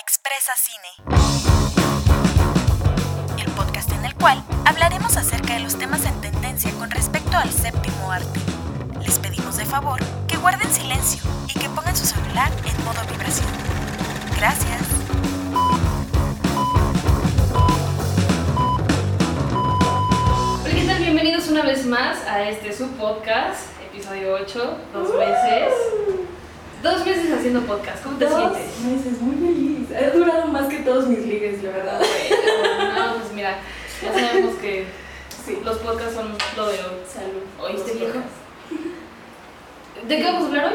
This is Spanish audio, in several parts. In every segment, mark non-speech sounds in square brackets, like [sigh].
Expresa Cine, el podcast en el cual hablaremos acerca de los temas en tendencia con respecto al séptimo arte. Les pedimos de favor que guarden silencio y que pongan su celular en modo vibración. Gracias. Hola, ¿qué tal? Bienvenidos una vez más a este su podcast, episodio 8, dos meses. Dos meses haciendo podcast, ¿cómo te Dos sientes? meses, muy feliz. Ha durado más que todos mis ligues, la verdad. Bueno, no, pues mira, ya sabemos que Sí. los podcasts son lo de hoy. Salud. ¿Oíste, viejo? ¿De qué vamos a hablar hoy?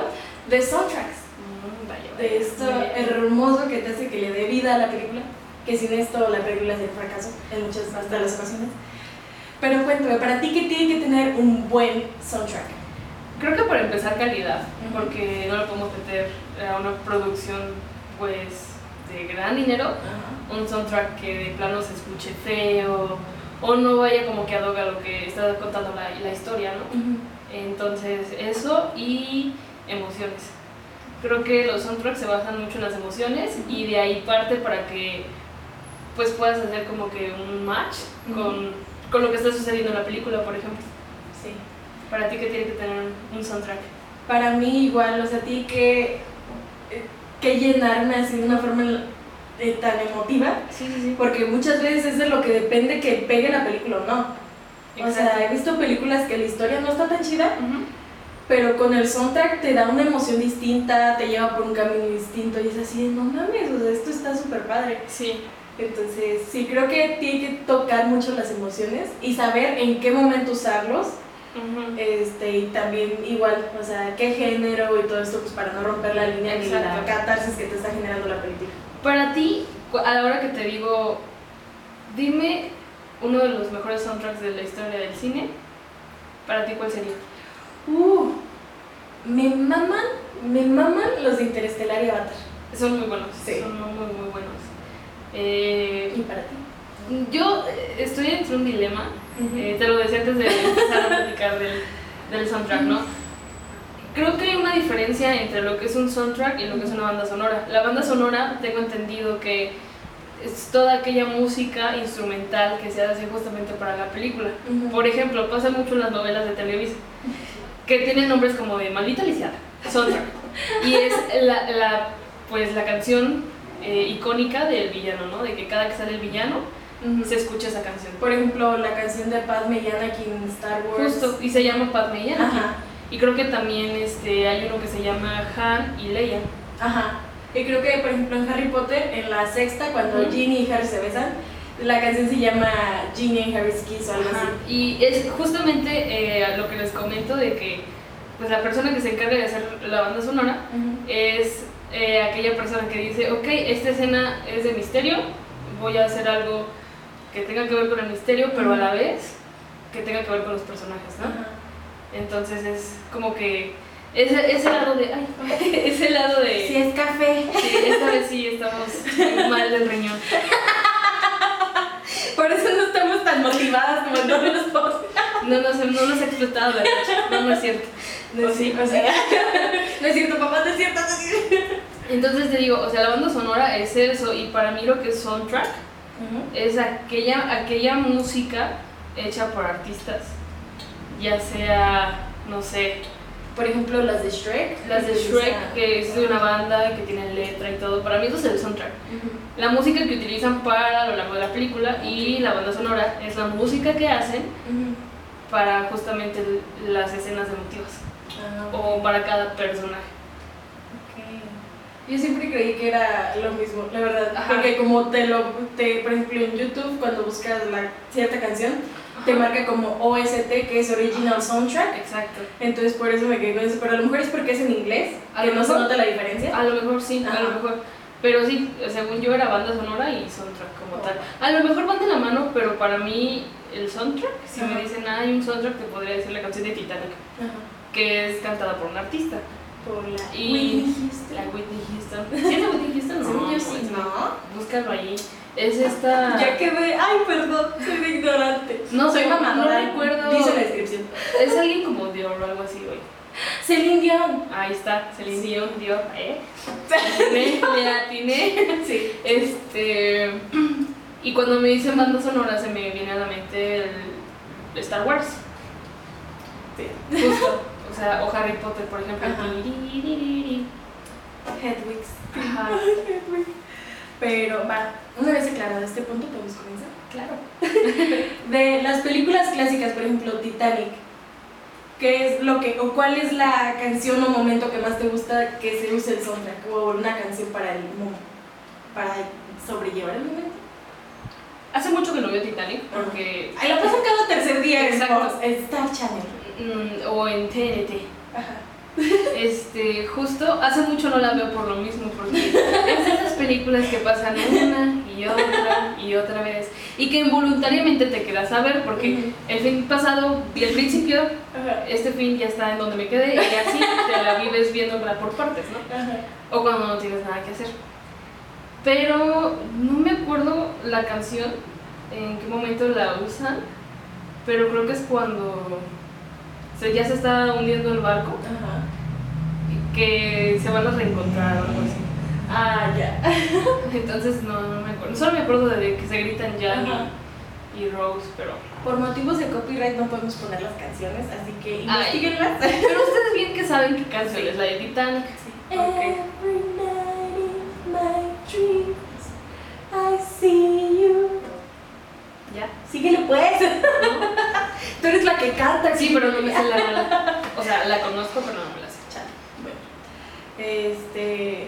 De soundtracks. Mm, vaya, vaya. De esto hermoso que te hace que le dé vida a la película. Que sin esto la película sería un fracaso en muchas hasta las ocasiones. Pero cuéntame, para ti, ¿qué tiene que tener un buen soundtrack? Creo que para empezar calidad, porque no le podemos meter a una producción pues de gran dinero un soundtrack que de plano se escuche feo o no vaya como que adoga lo que está contando la, la historia, ¿no? Ujú. Entonces, eso y emociones. Creo que los soundtracks se basan mucho en las emociones y de ahí parte para que pues puedas hacer como que un match con, con lo que está sucediendo en la película, por ejemplo. Sí. Para ti, ¿qué tiene que tener un soundtrack? Para mí igual, o sea, a ti que, que llenarme así de una forma eh, tan emotiva. Sí, sí, sí. Porque muchas veces es de lo que depende que pegue la película o no. O sea, he visto películas que la historia no está tan chida, pero con el soundtrack te da una emoción distinta, te lleva por un camino distinto y es así no mames, o sea, esto está súper padre. Sí, Entonces, sí, creo que tiene que tocar mucho las emociones y saber en qué momento usarlos. Este, y también igual, o sea, qué género y todo esto, pues para no romper la línea ni la catarsis que te está generando la película. Para ti, a la hora que te digo, dime uno de los mejores soundtracks de la historia del cine, ¿para ti cuál sería? Uh, me maman, me maman los de Interestelar y Avatar. Son muy buenos, Sí. son muy, muy, muy buenos. Eh, ¿Y para ti? Yo eh, estoy entre un dilema, eh, te lo decía antes de empezar a [laughs] platicar del, del soundtrack, ¿no? Creo que hay una diferencia entre lo que es un soundtrack y lo que es una banda sonora. La banda sonora, tengo entendido que es toda aquella música instrumental que se hace justamente para la película. Ujú. Por ejemplo, pasa mucho en las novelas de Televisa, que tienen nombres como de Maldita Lisiada, soundtrack. Y es la, la, pues, la canción eh, icónica del villano, ¿no? De que cada que sale el villano Se escucha esa canción. Por ejemplo, la canción de Padme y Anakin en Star Wars. Justo, y se llama Padme y Anakin. Ajá, Y creo que también este, hay uno que se llama Han y Leia. ajá. Y creo que, por ejemplo, en Harry Potter, en la sexta, cuando Ujú. Ginny y Harry se besan, la canción se llama Ginny and Harry's Kiss o algo Ajá. así. Y es justamente eh, lo que les comento de que pues, la persona que se encarga de hacer la banda sonora es eh, aquella persona que dice, ok, esta escena es de misterio, voy a hacer algo que tenga que ver con el misterio, pero a la vez que tenga que ver con los personajes, ¿no? Ajá. Entonces es como que ese, ese lado de, ay, [laughs] ese lado de... Si es café. Sí, esta vez sí estamos mal del riñón. [laughs] Por eso no estamos tan motivadas como en todos los posts. No nos, no nos ha explotado leche. No, no es cierto. No ¿O es sí? cierto, o sea, no es cierto, papá, no es cierto, no es cierto. Entonces te digo, o sea, la banda sonora es eso y para mí lo que es soundtrack es aquella, aquella música hecha por artistas, ya sea, no sé, Por ejemplo, las de Shrek. las de [laughs] Shrek, que es de una banda que tiene letra y todo, para mí eso es el soundtrack. La música que utilizan para lo largo de la película y la banda sonora es la música que hacen para justamente las escenas emotivas Ah, o para cada personaje. Yo siempre creí que era lo mismo, la verdad. Ajá. Porque como te lo, te, por ejemplo, en YouTube, cuando buscas la cierta canción, te Ajá. marca como OST, que es Original Soundtrack. Exacto. Entonces por eso me quedé con eso. Pero a lo mejor es porque es en inglés, A que no se mejor. nota la diferencia. A lo mejor sí, a Ajá. lo mejor. Pero sí, según yo era banda sonora y soundtrack como Oh. tal. A lo mejor van de la mano, pero para mí el soundtrack, si Ajá. me dicen, ah, hay un soundtrack, te podría decir la canción de Titanic, Ajá. que es cantada por un artista. Por la Y Whitney Houston. La Whitney Houston. [laughs] ¿Sí es la Whitney Houston? No, yo sí, es- ¿no? Búscalo ahí. Es esta... Ya quedé. Ay, perdón, soy de ignorante. No, soy no, mamadora. no recuerdo. Dice la descripción. Es alguien como Dior o algo así, güey. Celine Dion. Ahí está, Celine Dion, Dior, ¿eh? Le atiné. Sí. Este. Y cuando me dicen banda sonora, se me viene a la mente el Star Wars. Sí. Justo. O sea, o Harry Potter, por ejemplo. [laughs] Hedwig. Pero va, una vez aclarado este punto, podemos comenzar. Claro. [laughs] De las películas clásicas, por ejemplo, Titanic, ¿qué es lo que, o cuál es la canción o momento que más te gusta que se use el soundtrack? O una canción para el para sobrellevar el momento. Hace mucho que no veo Titanic porque. Ahí lo pasan cada tercer día en Star Channel. Mm, o en TNT. Ajá. Este, justo hace mucho no la veo por lo mismo, porque [laughs] es de esas películas que pasan una y otra y otra vez y que involuntariamente te quedas a ver, porque el fin pasado vi el principio, Ajá. este fin ya está en donde me quedé y así te la vives viéndola por partes, ¿no? Ajá. O cuando no tienes nada que hacer. Pero no me acuerdo la canción, en qué momento la usan, pero creo que es cuando se- ya se está hundiendo el barco Ajá. que se van a reencontrar o algo así. Ah, ya. [laughs] Entonces no, no me acuerdo. Solo me acuerdo de que se gritan Ajá. y, y Rose, pero. Por motivos de copyright no podemos poner las canciones, así que investiguenlas. [laughs] Pero ustedes bien que saben qué canción Sí. es la de Titanic. Ok. Every night in my dreams, I see you. ¿Ya? Síguele pues. Tú eres la que canta. Sí, pero no me sé la rola. O sea, la conozco, pero no me la sé. Chale. Bueno. Este.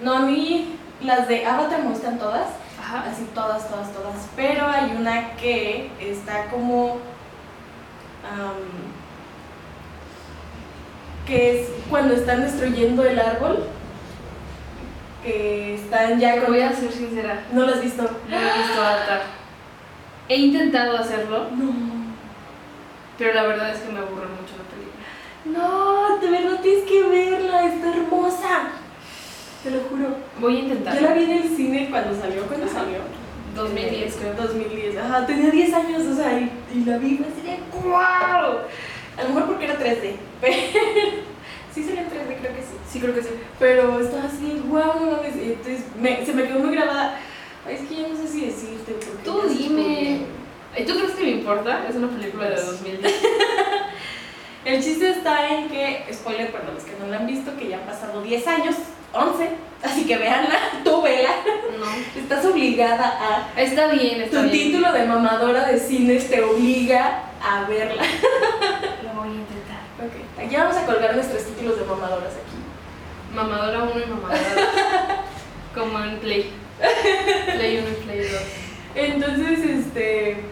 No, a mí las de Avatar me gustan todas. Ajá. Así todas, todas, todas. Pero hay una que está como. que es cuando están destruyendo el árbol. Que están ya con. voy a ser sincera. ¿No lo has visto? No he visto Avatar. He intentado hacerlo, No. pero la verdad es que me aburre mucho la película. No, de verdad tienes que verla, está hermosa. Te lo juro. Voy a intentar. Yo la vi en el cine cuando salió, ¿cuándo Ajá. salió? 2010 Eh, creo. 2010, ajá, tenía 10 años, o sea, y, y la vi y fue así de ¡guau! A lo mejor porque era 3D, [laughs] pero sí salió en 3D, creo que sí. Sí, creo que sí. Pero estaba así, guau, no mames, y entonces me- se me quedó muy grabada. Ay, es que ya no sé si decirte. Tú dime. spoileó. ¿Y tú crees que me importa? Es una película de 2010. [laughs] El chiste está en que, spoiler para los que no la han visto, que ya han pasado 10 años, 11, así que véanla, [laughs] tú vela, No. estás obligada a Está bien, está Tu bien. título de mamadora de cines te obliga a verla. Lo voy a intentar. Ok, ya vamos a colgar nuestros títulos de mamadoras aquí. Mamadora 1 y mamadora 2. [laughs] Como en Play. Play 1 y Play 2. Entonces, este.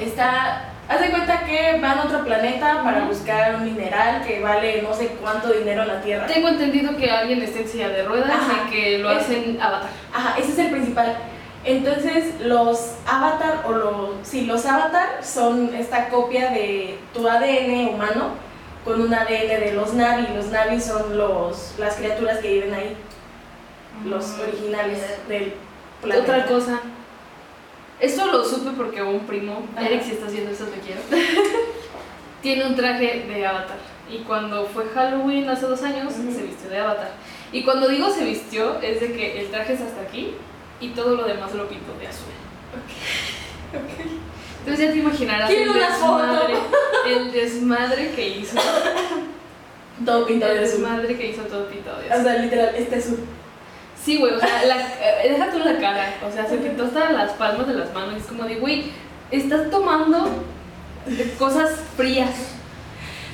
Está. Haz de cuenta que van a otro planeta para buscar un mineral que vale no sé cuánto dinero en la Tierra. Tengo entendido que alguien está en silla de ruedas Ajá. y que lo hacen avatar. Ajá, ese es el principal. Entonces, los avatar o los. Sí, los avatar son esta copia de tu ADN humano con un ADN de los Navi. Los Navi son los, las criaturas que viven ahí. los originales del planeta. Otra cosa. Esto lo supe porque un primo, Ajá. Eric, si estás viendo esto, te quiero. [laughs] Tiene un traje de avatar. Y cuando fue Halloween hace dos años, se vistió de avatar. Y cuando digo se vistió, es de que el traje es hasta aquí y todo lo demás lo pintó de azul. Ok. [laughs] Entonces ya te imaginarás el desmadre, el desmadre que hizo. Todo pintado de azul. desmadre que hizo todo pintado de O azul. sea, literal, este azul. Sí, güey, o sea, la, eh, deja tú la cara, o sea, se pintó hasta las palmas de las manos, es como de, güey, estás tomando cosas frías.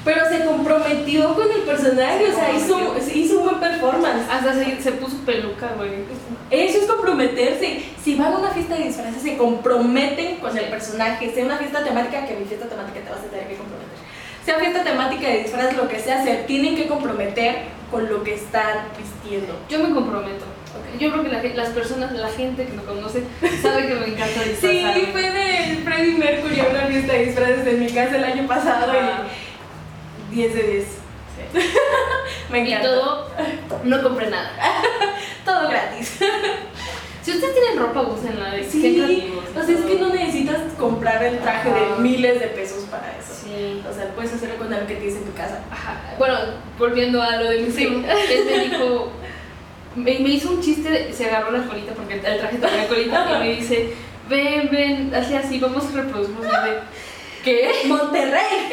Pero se comprometió con el personaje, Se o sea, hizo, hizo un buen performance. Hasta se, se puso peluca, güey. Eso es comprometerse. Si van a una fiesta de disfraces, se comprometen con el personaje. Sea una fiesta temática, que mi fiesta temática te vas a tener que comprometer. Sea fiesta temática de disfraces, lo que sea, se tienen que comprometer con lo que están vistiendo. Yo me comprometo. Yo creo que la las personas, la gente que me conoce, sabe que me encanta Sí, disfrazarme. fue de Freddie Mercury a una fiesta de disfraces en mi casa el año pasado Ah, y 10 de 10. [laughs] Me Y encanta. todo, no compré nada. [laughs] Todo gratis. Si ustedes tienen ropa, úsenla. Sí, creativos, o sea, es que no necesitas comprar el traje de miles de pesos para eso. Sí. O sea, puedes hacerlo con algo que tienes en tu casa. Ajá. Bueno, volviendo a lo de mi primo, él me dijo, me, me hizo un chiste, se agarró la colita porque el traje tenía colita y me dice, ven, ven, así así, vamos a reproducirnos. ¿Qué? Monterrey.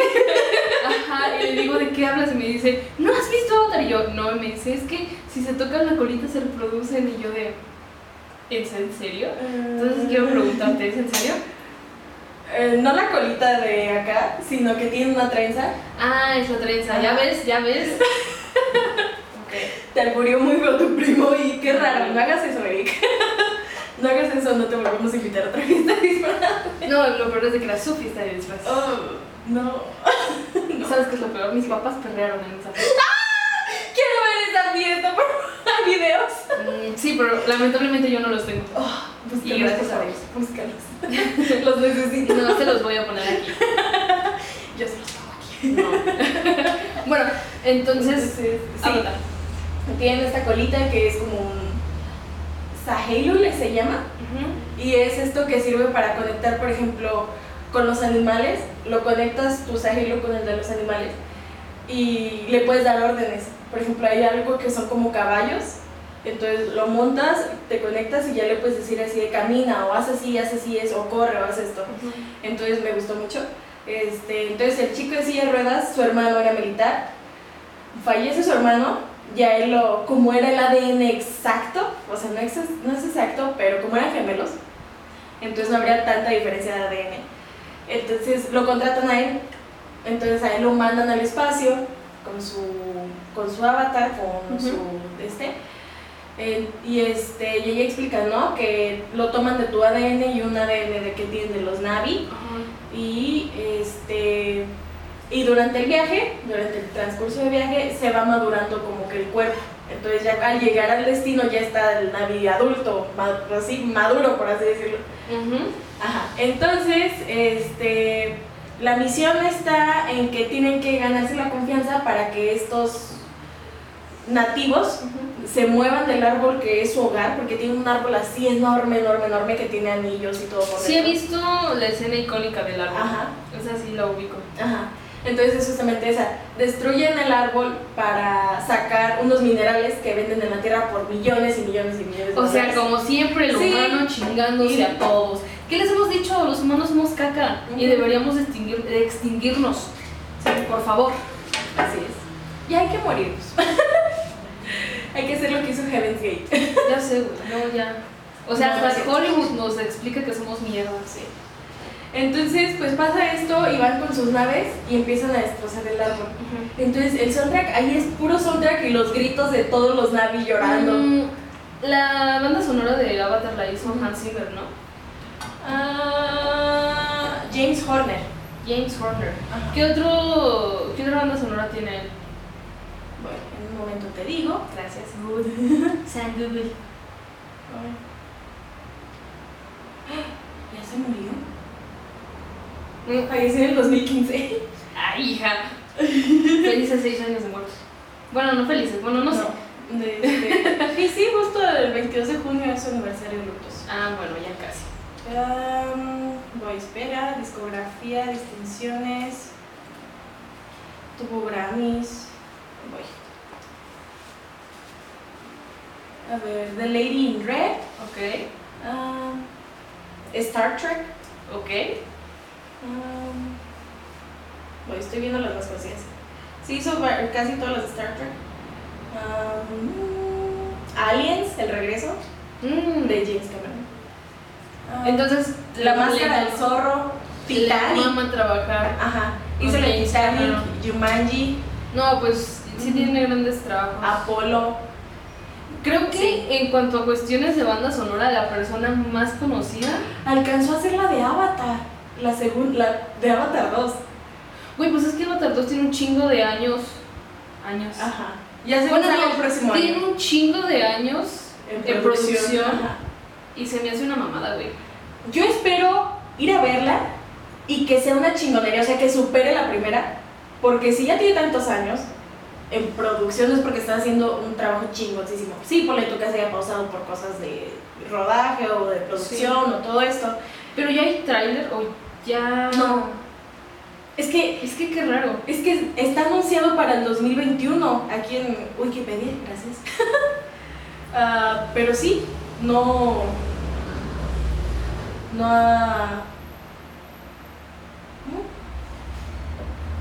[laughs] Ajá, y le digo, ¿de qué hablas? Y me dice, ¿no has visto Avatar? Y yo, no, y me dice, es que si se tocan la colita se reproducen. Y yo de, ¿es en serio? Entonces quiero preguntarte, ¿es en serio? Eh, no la colita de acá, sino que tiene una trenza. Ah, es la trenza, ¿ya ves? ¿Ya ves? [laughs] ok. Te alburió muy feo tu primo y qué raro. No hagas eso, Eric. [laughs] no hagas eso, no te volvemos a invitar a otra fiesta disfrazada. No, lo peor es de que era su fiesta de disfraz. Oh, no. ¿Y [laughs] ¿Sabes qué es lo peor? Mis papás perrearon en esa fiesta. Quiero ver esa fiesta, por favor. Videos. Mm, sí, pero lamentablemente yo no los tengo. Oh, Y gracias a Dios. Búscalos. [laughs] los necesito. No se los voy a poner aquí. [laughs] Yo se los pongo aquí. No. bueno, entonces, sí. Avatar. Tienen esta colita que es como un Sahelu se llama. Y es esto que sirve para conectar, por ejemplo, con los animales. Lo conectas tu Sahelu con el de los animales y le puedes dar órdenes. Por ejemplo, hay algo que son como caballos. Entonces lo montas, te conectas y ya le puedes decir así de camina o haz así, haz así es, o corre o haz esto. Entonces me gustó mucho. Este, entonces el chico de silla de ruedas, su hermano era militar. Fallece su hermano, ya él lo, como era el ADN exacto, o sea, no es, no es exacto, pero como eran gemelos, entonces no habría tanta diferencia de ADN. Entonces lo contratan a él, entonces a él lo mandan al espacio con su, con su avatar, con su este. eh, y este, y ella explica, ¿no? Que lo toman de tu ADN y un ADN de que tienen de los Navi. Y este y durante el viaje, durante el transcurso del viaje, se va madurando como que el cuerpo. Entonces ya al llegar al destino ya está el Navi adulto, así maduro por así decirlo. Ajá. Entonces, este la misión está en que tienen que ganarse la confianza para que estos nativos se muevan del árbol que es su hogar, porque tiene un árbol así enorme, enorme, enorme que tiene anillos y todo por Sí he dentro. visto la escena icónica del árbol. Ajá. Esa sí la ubico. Ajá. Entonces es justamente esa. Destruyen el árbol para sacar unos minerales que venden en la tierra por millones y millones y millones de O sea, dólares. como siempre, el Sí. humano chingándose a todos. ¿Qué les hemos dicho? Los humanos somos caca y deberíamos extinguir- extinguirnos. Por favor. Así es. Y hay que morirnos. [laughs] hay que hacer lo que hizo Heaven's Gate. Ya sé, güey. No, ya. O sea, No, hasta. Hollywood nos explica que somos mierda. Sí. Entonces, pues pasa esto y van con sus naves y empiezan a destrozar el árbol. Entonces, el soundtrack ahí es puro soundtrack y los gritos de todos los Navi llorando. Mm, la banda sonora de Avatar la hizo Hans Zimmer, ¿no? Ah, James Horner. James Horner. Ajá. ¿Qué, otro, ¿Qué otra banda sonora tiene él? Bueno, en un momento te digo. Gracias. [laughs] San Google. [gasps] ¿Ya se murió? Falleció en el 2015. Ay, hija. [laughs] Felices seis años de muertos. Bueno, no felices, bueno, no, sé. De, sí, justo el 22 de junio es su aniversario de Lutos. Ah, bueno, ya casi. Um, voy, espera, discografía, distinciones. Tuvo Grammys. Voy. A ver, The Lady in Red. Ok, Star Trek. ok. Um, voy, estoy viendo las más conocidas. Sí, hizo casi todas las de Star Trek. Um, Aliens, el regreso Mm, de James Cameron. Ah, Entonces, La máscara del zorro, Titanic. maman trabajar. Ajá. Hizo la Titanic. Jumanji, No, pues sí tiene grandes trabajos. Apolo. Creo que Sí. en cuanto a cuestiones de banda sonora, la persona más conocida. Alcanzó a hacer la de Avatar. La segunda, la de Avatar 2. Güey, pues es que Avatar 2 tiene un chingo de años. Años. Ajá. Ya se Bueno, no, el próximo tiene año. un chingo de años en producción. Y se me hace una mamada, güey. Yo espero ir a verla y que sea una chingonería, o sea, que supere la primera. Porque si ya tiene tantos años en producción es porque está haciendo un trabajo chingoncísimo. Sí, por tú que se haya pausado por cosas de rodaje o de producción o todo esto. Pero ya hay tráiler o ya. No. Es que Es que qué raro. Es que está anunciado para el 2021 aquí en Wikipedia, gracias. [laughs] Ah, pero sí, no. No ha. ¿Cómo?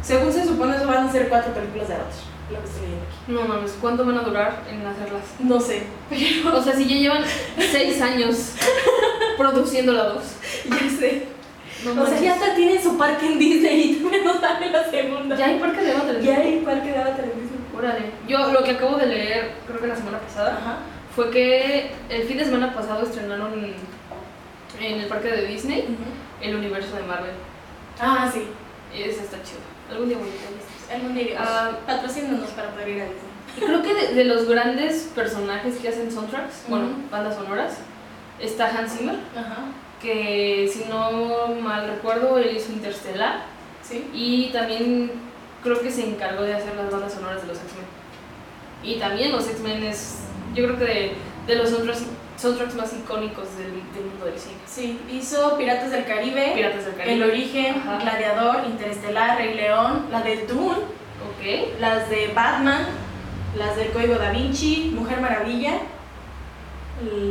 Según se supone, eso van a ser cuatro películas de Avatar. Lo que estoy leyendo aquí. No mames, ¿cuánto van a durar en hacerlas? No sé, pero. O sea, si ya llevan seis años produciendo la dos. [laughs] Ya sé. No O sea, ya hasta tiene su parque en Disney y todavía no sale la segunda. Ya hay parque de Avatar. Ya hay parque de Avatar en Disney. Órale. Yo lo que acabo de leer, creo que la semana pasada, Ajá. fue que el fin de semana pasado estrenaron en el parque de Disney el universo de Marvel. Ah, sí. Y ese está chido. Algún día voy a ir. Algún día iremos. Ah. Patrocínanos para poder ir a Disney. Y creo que de, de los grandes personajes que hacen soundtracks, bueno, bandas sonoras, está Hans Zimmer, Ajá. Que si no mal recuerdo, él hizo Interstellar Sí. y también creo que se encargó de hacer las bandas sonoras de los X-Men. Y también los X-Men es, yo creo que de, de los soundtracks, soundtracks más icónicos del, del mundo del cine. Sí, hizo Piratas del Caribe, Piratas del Caribe. El Origen, Ajá. Gladiador, Interestelar, Rey León, la de Dune, Ok. las de Batman, las del Código Da Vinci, Mujer Maravilla,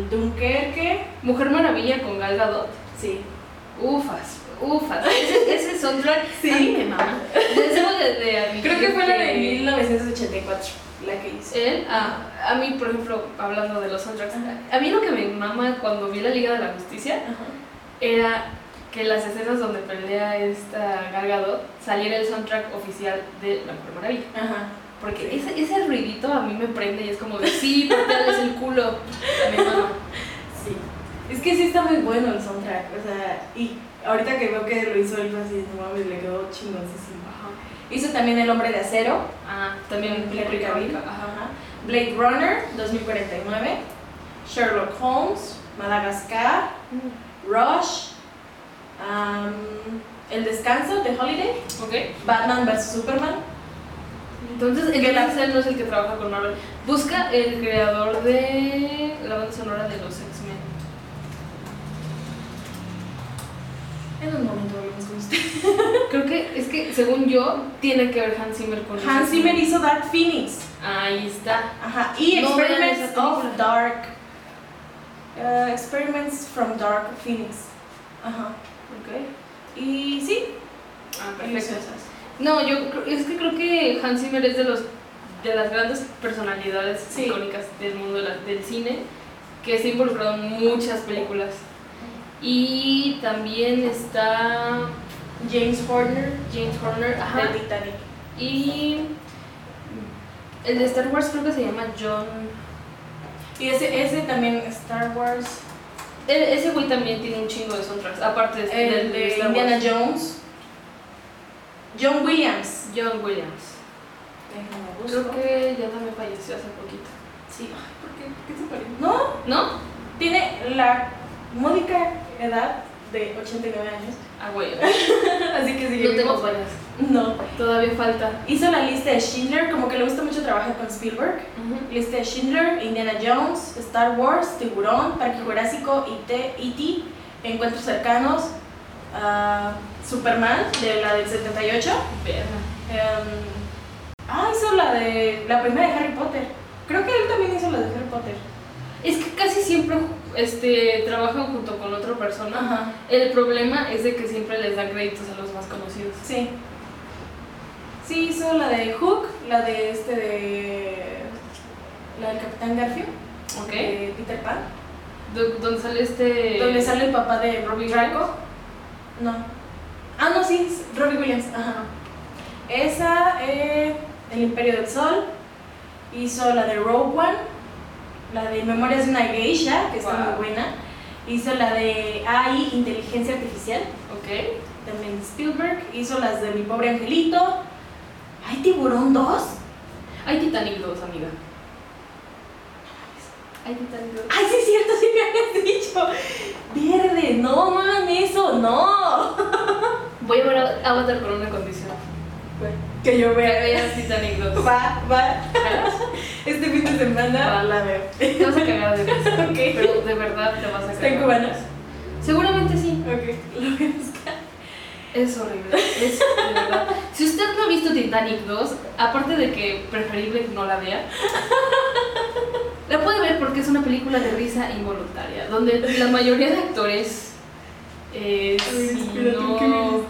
Dunkerque. Mujer Maravilla con Gal Gadot. Sí. Ufas, ufas. Ese, ese soundtrack [laughs] Sí. a mí me mama. De, de Creo que fue la de 1984, la que hizo. Él, a, a mí, por ejemplo, hablando de los soundtracks, a mí lo que me mama cuando vi la Liga de la Justicia Ajá. era que las escenas donde pelea esta Gal Gadot saliera el soundtrack oficial de La Mujer Maravilla. Ajá. Porque ese, ese ruidito a mí me prende y es como de, sí, pateales el culo. Me mama. Sí. Es que sí está muy bueno el soundtrack, o sea, y ahorita que veo que lo hizo él, fue así, no mames, le quedó chingoncísimo. Ajá. Hizo también El Hombre de Acero, Ah, también Henry Cavill. Ajá. Ajá. Blade Runner, 2049, Sherlock Holmes, Madagascar, Rush, am, El Descanso, The Holiday, Ok. Batman vs. Superman. Entonces, Que la- entonces él no es el que trabaja con Marvel. Busca el creador de la banda sonora de los X-Men. En un momento volvemos con usted. [laughs] Creo que, es que según yo, tiene que ver Hans Zimmer con Hans Zimmer hizo Dark Phoenix. Ahí está. Ajá. Y No Experiments of. Dark. eh, experiments from Dark Phoenix. Ajá. Ok. Y sí, Ah, perfecto. No, yo creo- es que creo que Hans Zimmer es de los de las grandes personalidades Sí. icónicas del mundo del cine que está involucrado en muchas películas. Y también está James Horner James Horner, ajá, de Titanic. y el de Star Wars creo que se llama John. Y ese, ese también, Star Wars. e- Ese güey también tiene un chingo de soundtracks, aparte de, El del de Star Indiana Wars. Jones. John Williams. John Williams. Creo que ya también falleció hace poquito. Sí. Ay, ¿Por qué? ¿Qué se parece? No, ¿No? tiene la módica edad de 89 años. Ah, güey. [laughs] Así que sigue No te vivo. nos vayas. No. Todavía falta. Hizo la lista de Schindler, como que le gusta mucho trabajar con Spielberg. Lista de Schindler, Indiana Jones, Star Wars, Tiburón, Parque Jurásico, E.T., E.T., Encuentros Cercanos, ah, Superman, de la del 78. Verga. em, ah, hizo la de la primera de Harry Potter. Creo que él también hizo la de Harry Potter. Es que casi siempre este, trabajan junto con otra persona. Ajá. El problema es de que siempre les dan créditos a los más conocidos. Sí. Sí, hizo la de Hook, la de este de. La del Capitán Garfield, ¿Ok? de Peter Pan. ¿Dónde sale este...? Donde sale el papá de Robbie Draco. No. Ah, no, sí, Robbie Williams. Ajá. Esa, eh, El Imperio del Sol. Hizo la de Rogue One. La de Memorias de una Geisha, que está Wow. muy buena. Hizo la de AI, Inteligencia Artificial, ¿Ok? también Spielberg. Hizo las de Mi Pobre Angelito. ¿Hay Tiburón 2? Hay Titanic 2, amiga. Titanic 2. ¡Ay, sí es cierto! Sí me habías dicho. Verde, no man, eso, no. Voy a ver a- Avatar con una condición. Que yo Que vea. veas Titanic 2. Va, va. Este fin de semana Va. la veo. Te vas a cagar de risa. [laughs] Ok. Pero de verdad te vas a cagar. ¿Está en cubanas? Seguramente sí. Ok, lo voy a buscar. Es horrible. Es de verdad. Si usted no ha visto Titanic 2, aparte de que preferible que no la vea, La puede ver porque es una película de risa involuntaria, donde la mayoría de actores, eh, si, no,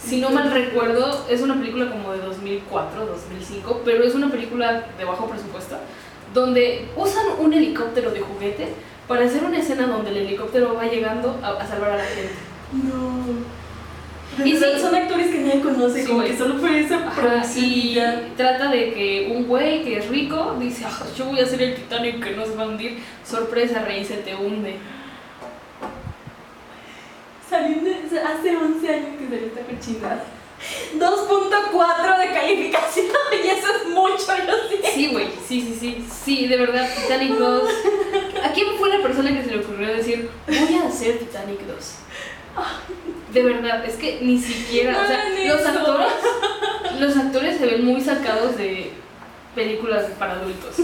si no mal recuerdo, es una película como de 2004, 2005, pero es una película de bajo presupuesto, donde usan un helicóptero de juguete para hacer una escena donde el helicóptero va llegando a, a salvar a la gente. No. Y sí. son actores que nadie conoce, Sí, como güey. que solo fue esa y trata de que un güey que es rico dice, "Ah, yo voy a hacer el Titanic que no se va a hundir. Sorpresa, rey, se te hunde. Salió de- hace 11 años que salió esta cochinada. 2.4 de calificación [laughs] y eso es mucho, yo sí. Sí, güey, sí, sí, sí, sí, de verdad, Titanic 2. [laughs] ¿A quién fue la persona que se le ocurrió decir, voy a hacer Titanic 2? [laughs] De verdad, es que ni siquiera, o sea, los actores, los actores se ven muy sacados de películas para adultos.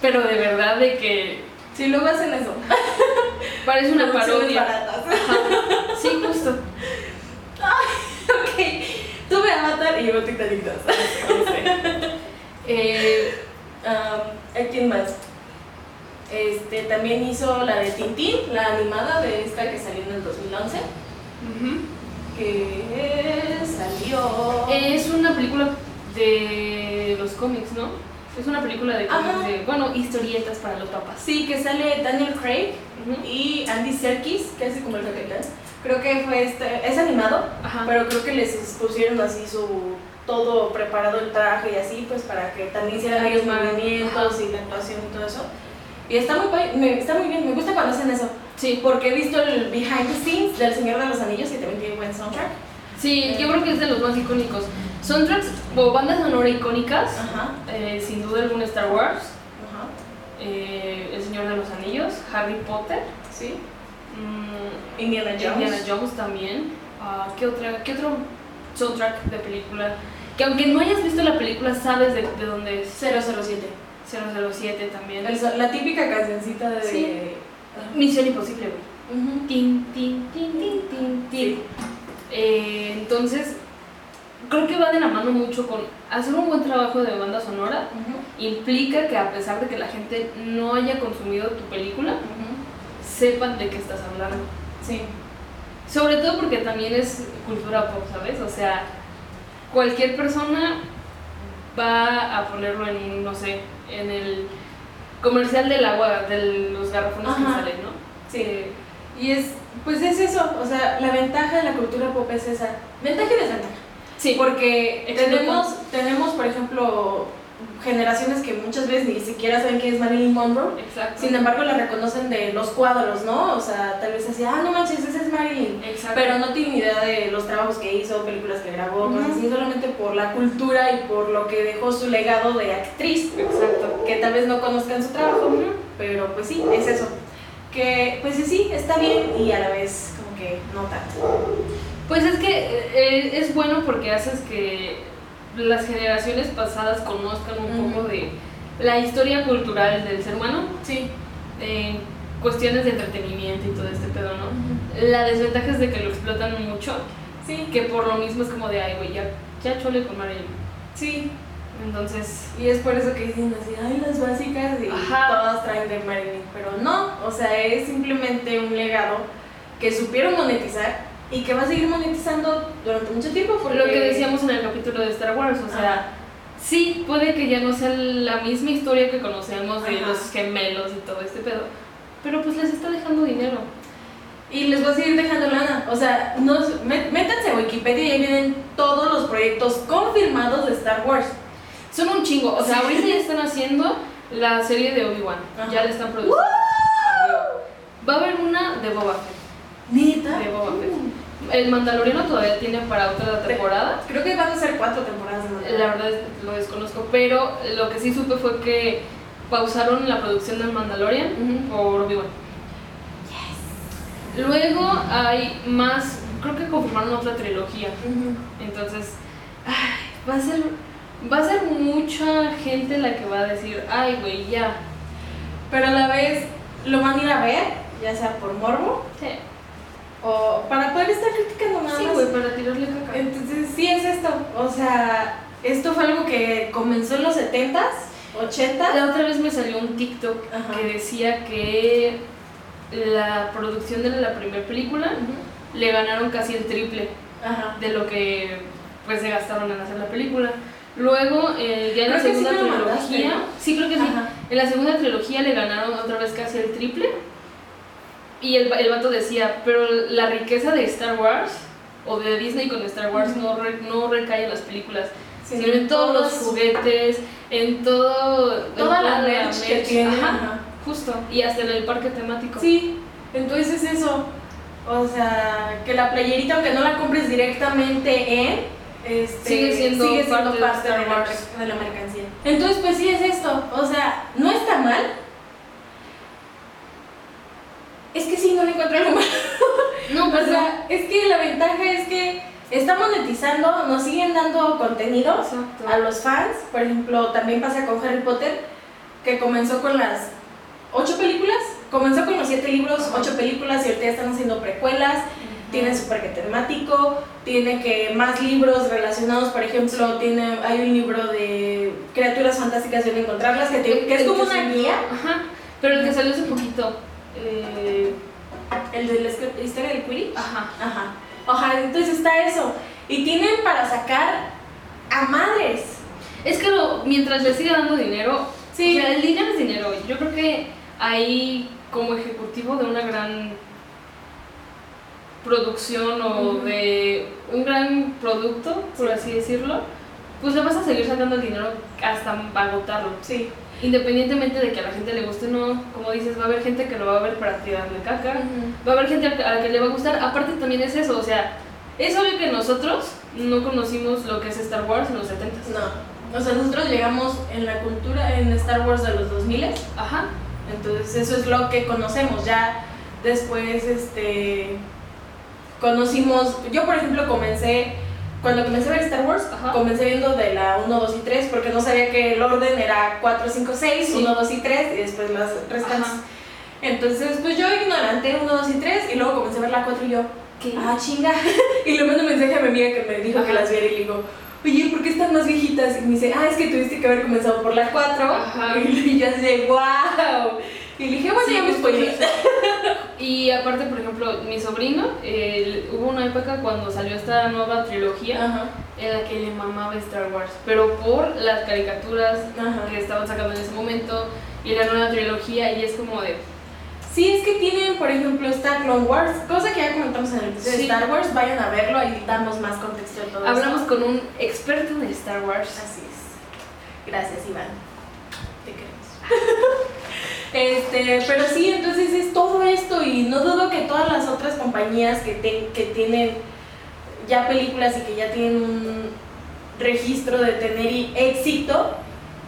Pero de verdad de que Sí, luego hacen eso. parece una parodia. baratas. Sí, justo. ok, tuve Avatar y llegó Titanic 2. Eh, Um, ¿A quién más? Este, también hizo la de Tintín, la animada de esta que salió en el 2011. ujú. Que salió. Es una película de los cómics, ¿no? Es una película de cómics de, bueno, historietas para los papás. Sí, que sale Daniel Craig Ujú. y Andy Serkis, que hace como el capitán. Creo que fue este. Es animado, Ajá. pero creo que les pusieron así su. Todo preparado el traje y así, pues para que también hicieran Ajá. movimientos y la actuación y todo eso. Y está muy, me- está muy bien, me gusta cuando hacen eso. Sí, Porque he visto el behind the scenes del Señor de los Anillos y también tiene buen soundtrack. sí, yo creo que es de los más icónicos. Soundtracks o bandas sonoras icónicas, Ajá, eh, sin duda alguna Star Wars, ajá. eh, El Señor de los Anillos, Harry Potter, Sí. mm, Indiana Jones. Indiana Jones también. Ah, ¿qué, otra, ¿Qué otro soundtrack de película? Que aunque no hayas visto la película, sabes de, de dónde es. 007. 007 también. El la típica cancioncita de. Sí. Misión Imposible, güey. Ujú. Tin, tin, tin, tin, tin, tin. Eh, entonces, creo que va de la mano mucho con hacer un buen trabajo de banda sonora. Implica que a pesar de que la gente no haya consumido tu película, sepan de qué estás hablando. Sí. Sobre todo porque también es cultura pop, ¿sabes? O sea, cualquier persona va a ponerlo en, no sé, en el comercial del agua, de los garrafones que salen, ¿no? Sí. Eh, Y es. Pues es eso. O sea, la ventaja de la cultura pop es esa. Ventaja y desventaja. sí, Porque tenemos, tenemos, por ejemplo, generaciones que muchas veces ni siquiera saben quién es Marilyn Monroe. exacto. Sin embargo, la reconocen de los cuadros, ¿no? O sea, tal vez así, ah, no manches, esa es Marilyn. Exacto. Pero no tienen idea de los trabajos que hizo, películas que grabó, Ujú. cosas así, solamente por la cultura y por lo que dejó su legado de actriz. Exacto. Que tal vez no conozcan su trabajo, pero pues sí, es eso. Que pues sí, sí, está bien y a la vez como que no tanto. Pues es que eh, es bueno porque haces que las generaciones pasadas conozcan un Ujú. poco de la historia cultural del ser humano, Sí. en cuestiones de entretenimiento y todo este pedo, ¿no? La desventaja es de que lo explotan mucho, Sí, que por lo mismo es como de, ay, güey, ya, ya chole con Marilyn. sí. Entonces, Y es por eso que dicen así, ay, las básicas y Ajá. todas traen de Marilyn. Pero no, o sea, es simplemente un legado que supieron monetizar y que va a seguir monetizando durante mucho tiempo. Porque... lo que decíamos en el capítulo de Star Wars, o sea, sí, puede que ya no sea la misma historia que conocemos de Ajá. los gemelos y todo este pedo, pero pues les está dejando dinero. Y les voy a seguir dejando lana. O sea, no, mé- métanse a Wikipedia y ahí vienen todos los proyectos confirmados de Star Wars. Son un chingo, o sea, Sí. ahorita ya están haciendo la serie de Obi-Wan, ya la están produciendo. Va a haber una de Boba Fett. Neta. De Boba Fett. El Mandaloriano todavía tiene para otra temporada. Creo que van a ser cuatro temporadas de. La verdad es lo desconozco, pero lo que sí supe fue que pausaron la producción del Mandalorian por Obi-Wan. Luego hay más, creo que confirmaron otra trilogía. Entonces, ay, va a ser va a ser mucha gente la que va a decir, "Ay, güey, ya." Pero a la vez lo van a ir a ver, ya sea por morbo Sí, o para poder estar criticando nada sí, más. güey, para tirarle caca. Entonces, sí es esto. O sea, esto fue algo que comenzó en los 70s 80. La otra vez me salió un TikTok Ajá. que decía que la producción de la primera película le ganaron casi el triple Ajá. de lo que pues se gastaron en hacer la película. Luego, eh, ya en la Creo sí segunda mandaste, trilogía, ¿no? sí creo que sí, Ajá. en la segunda trilogía le ganaron otra vez casi el triple. Y el, el vato decía, pero la riqueza de Star Wars, o de Disney con Star Wars, no, re- no recae en las películas, Sí, sino en todos los juguetes, en todo... en Toda la merch que tiene. ajá, justo, y hasta en el parque temático. Sí, entonces eso. O sea, que la playerita, aunque no la compres directamente en. Este, Sigue siendo sigue siendo parte de parte de, Star la, de la mercancía. Entonces, pues sí es esto. O sea, no está mal. Es que sí, no le encuentro algo malo. [laughs] No, O pues no. sea, es que la ventaja es que está monetizando, nos siguen dando contenido Exacto. a los fans. Por ejemplo, también pasa con Harry Potter, que comenzó con las ocho películas. Comenzó con los siete libros, ocho películas, y ahorita ya están haciendo precuelas. Tiene su parque temático, tiene que más libros relacionados, por ejemplo, tiene hay un libro de criaturas fantásticas y encontrarlas, que, te- que es como una guía, Ajá, pero el que salió hace poquito. Eh, el de la historia del Quidditch. ajá. Ajá. Ajá, entonces está eso. Y tienen para sacar a madres. Es que lo- mientras le siga dando dinero, Sí. o sea, el dinero es dinero. Yo creo que ahí, como ejecutivo de una gran producción o de un gran producto, por así decirlo, pues le vas a seguir sacando el dinero hasta agotarlo. Sí. Independientemente de que a la gente le guste o no, como dices, va a haber gente que lo va a ver para tirarle caca, va a haber gente a la- que le va a gustar. Aparte también es eso, o sea, es obvio que nosotros no conocimos lo que es Star Wars en los 70s. No. O sea, nosotros llegamos en la cultura en Star Wars de los 2000 Ajá. entonces eso es lo que conocemos. Ya después, este, conocimos, yo por ejemplo comencé, cuando comencé a ver Star Wars, Ajá. comencé viendo de la 1, 2 y 3, porque no sabía que el orden era 4, 5, 6, Sí. 1, 2 y 3, y después las restantes. Ajá. Entonces, pues yo ignorante 1, 2 y 3, y luego comencé a ver la 4 y yo, ¿Qué? ah, chinga. [laughs] y le mando un mensaje a mi amiga que me dijo que Ajá. las viera y le digo, oye, ¿por qué están más viejitas? Y me dice, ah, es que tuviste que haber comenzado por la 4. Ajá. [laughs] Y yo así wow. Y dije, bueno, Sí, ya pues, spoileé. Y aparte, por ejemplo, mi sobrino, hubo una época cuando salió esta nueva trilogía Ajá, en la que le mamaba Star Wars, pero por las caricaturas ajá. que estaban sacando en ese momento y la nueva trilogía y es como de... Sí, es que tienen, por ejemplo, está Clone Wars, cosa que ya comentamos en el episodio Sí. de Star Wars, vayan a verlo, ahí damos más contexto de todo Hablamos esto. con un experto de Star Wars. Así es. Gracias, Iván. Te queremos. [laughs] este, pero sí, entonces es todo esto y no dudo que todas las otras compañías que, te- que tienen ya películas y que ya tienen un registro de tener y- éxito,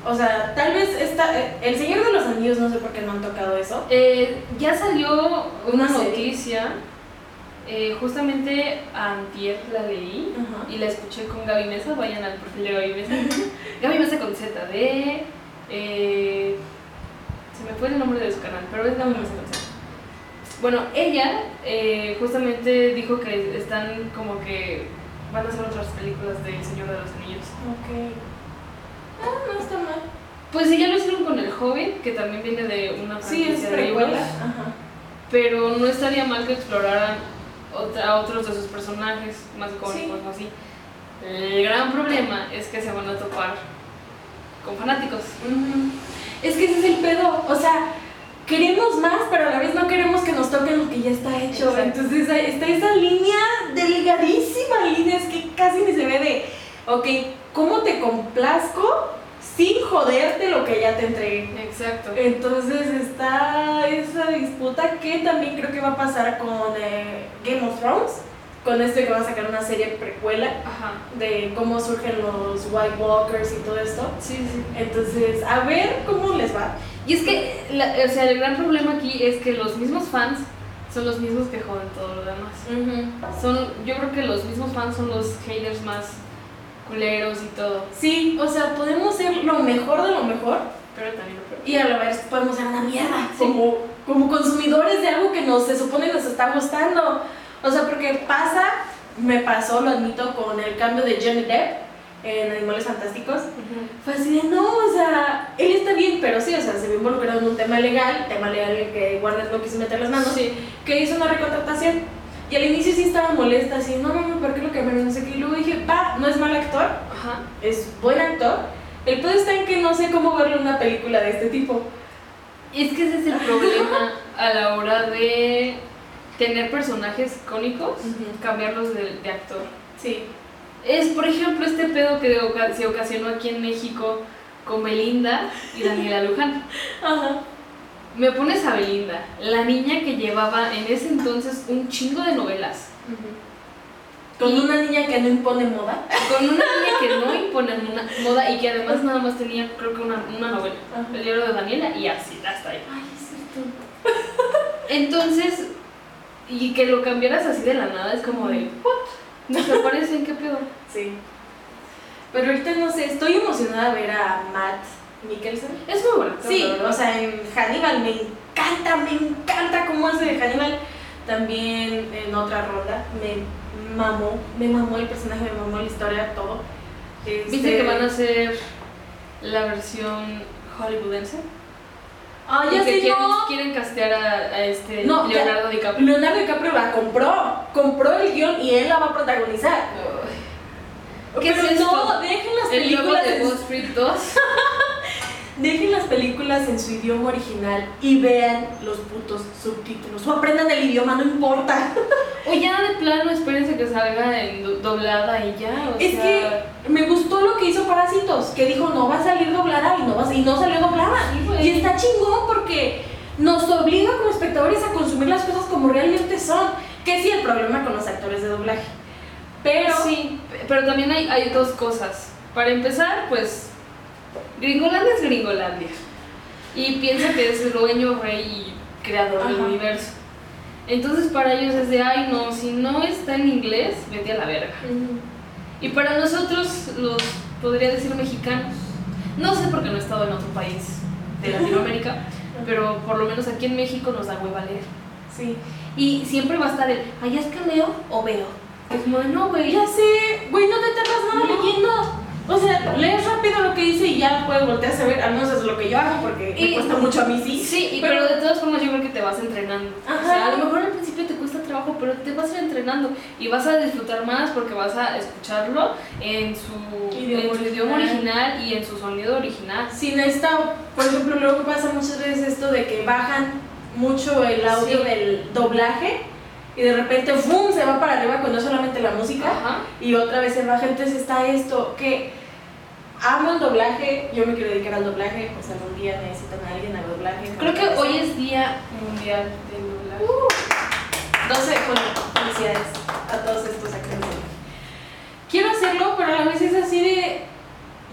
o sea, tal vez esta, eh, El Señor de los Anillos, no sé por qué no han tocado eso. Eh, ya salió una noticia, eh, justamente antier la leí y la escuché con Gaby Mesa, vayan al perfil de Gaby Mesa. [laughs] Gaby Mesa con ZD, eh, se me fue el nombre de su canal, pero con Z. Bueno, ella eh, justamente dijo que están como que van a hacer otras películas de El Señor de los Anillos. Ok. Ah, no está mal. Pues sí, ya lo hicieron con El Joven, que también viene de una Sí, es franquicia de libros. Ajá. Pero no estaría mal que exploraran otra, a otros de sus personajes más icónicos Sí. o así. El gran problema es que se van a topar con fanáticos. Ujú. Es que ese es el pedo. O sea, queremos más, pero a la vez no queremos que nos toquen lo que ya está hecho. Exacto. Entonces está esa línea delgadísima, línea, es que casi ni se ve de, ok, ¿cómo te complazco sin joderte lo que ya te entregué? Exacto. Entonces está esa disputa que también creo que va a pasar con eh, Game of Thrones, con esto de que van a sacar una serie precuela Ajá. de cómo surgen los White Walkers y todo esto. Sí, sí. Entonces, a ver cómo les va. Y es que, la- o sea, el gran problema aquí es que los mismos fans son los mismos que joden todo lo demás. Son, yo creo que los mismos fans son los haters más culeros y todo. Sí, o sea, podemos ser lo mejor de lo mejor Pero también lo peor. y a la vez podemos ser una mierda Sí. como, como consumidores de algo que nos se supone nos está gustando. O sea, porque pasa, me pasó, lo admito, con el cambio de Johnny Depp, en Animales Fantásticos, fue así de, no, o sea, él está bien, pero sí, o sea, se vio involucrado en un tema legal, tema legal en que Warner no quiso meter las manos, Sí. que hizo una recontratación. Y al inicio sí estaba molesta, así, no mami, ¿por qué lo cambiaron? No sé qué. Y luego dije, pa, no es mal actor, Ajá. es buen actor. El pedo está en que no sé cómo verle una película de este tipo. Y es que ese es el problema a la hora de tener personajes icónicos, Ujú. cambiarlos de, de actor. Sí. Es, por ejemplo, este pedo que se ocasionó aquí en México con Belinda y Daniela Luján. [laughs] Ajá. Me pones a Belinda, la niña que llevaba en ese entonces un chingo de novelas, Con Y- una niña que no impone moda. con una niña que no impone una moda y que además nada más tenía, creo que una, una novela, el diario de Daniela y así, hasta ahí. Ay, es cierto. [laughs] Entonces, y que lo cambiaras así de la nada es como de, ¿what? ¿Desaparecen? ¿Qué pedo? [laughs] Sí. Pero ahorita no sé, estoy emocionada de ver a Matt Mikkelsen. Es muy bueno. Sí, o sea, en Hannibal me encanta, me encanta cómo hace de Hannibal. También en otra ronda me mamó, me mamó el personaje, me mamó la historia, todo. ¿Viste Este- que van a hacer la versión hollywoodense? Ah, Y ya que sé, quieren, no. quieren castear a, a este No. Leonardo DiCaprio. Leonardo DiCaprio la compró, compró el guion y él la va a protagonizar. ¿Qué Pero es esto? no, dejen las El películas de en Wall Street 2. [laughs] Dejen las películas en su idioma original y vean los putos subtítulos. O aprendan el idioma, no importa. [laughs] O ya de plano, espérense que salga en do- doblada y ya. O Es sea, que me gustó lo que hizo Parásitos, que dijo no va a salir doblada y no, va a- y no salió doblada. Sí, y está chingón porque nos obliga como espectadores a consumir las cosas como realmente son. Que sí el problema con los actores de doblaje. Pero Sí, pero también hay, hay dos cosas. Para empezar, pues, Gringolandia es Gringolandia. Y piensa que es el dueño, rey y creador del universo. Entonces para ellos es de, ay no, si no está en inglés, vete a la verga. Y para nosotros, los, podría decir mexicanos, no sé por qué no he estado en otro país de [laughs] Latinoamérica, pero por lo menos aquí en México nos da hueva leer. Sí. Y siempre va a estar el, ay, es que leo o veo. Es como no, güey, Ya sé, güey, no te tardas nada No. leyendo. O sea, lees rápido lo que dice y ya puedes voltear a ver, al menos es lo que yo hago porque Y- me cuesta mucho a mí sí. Sí, y- pero, de todas formas yo creo que te vas entrenando. O Ajá. sea, a lo mejor al principio te cuesta trabajo, pero te vas a ir entrenando y vas a disfrutar más porque vas a escucharlo en su Idioma en su idioma original. y en su sonido original. Sí, necesita, por ejemplo, luego pasa muchas veces esto de que bajan mucho el audio Sí. del doblaje y de repente ¡fum! se va para arriba cuando es solamente la música Ajá. y otra vez se baja. Entonces está esto que amo el doblaje, yo me quiero dedicar al doblaje, pues algún día necesitan a alguien al doblaje. Creo que hoy es Día Mundial del Doblaje. Uh, 12 de junio. Felicidades a todos estos actores. Quiero hacerlo, pero a la vez es así de.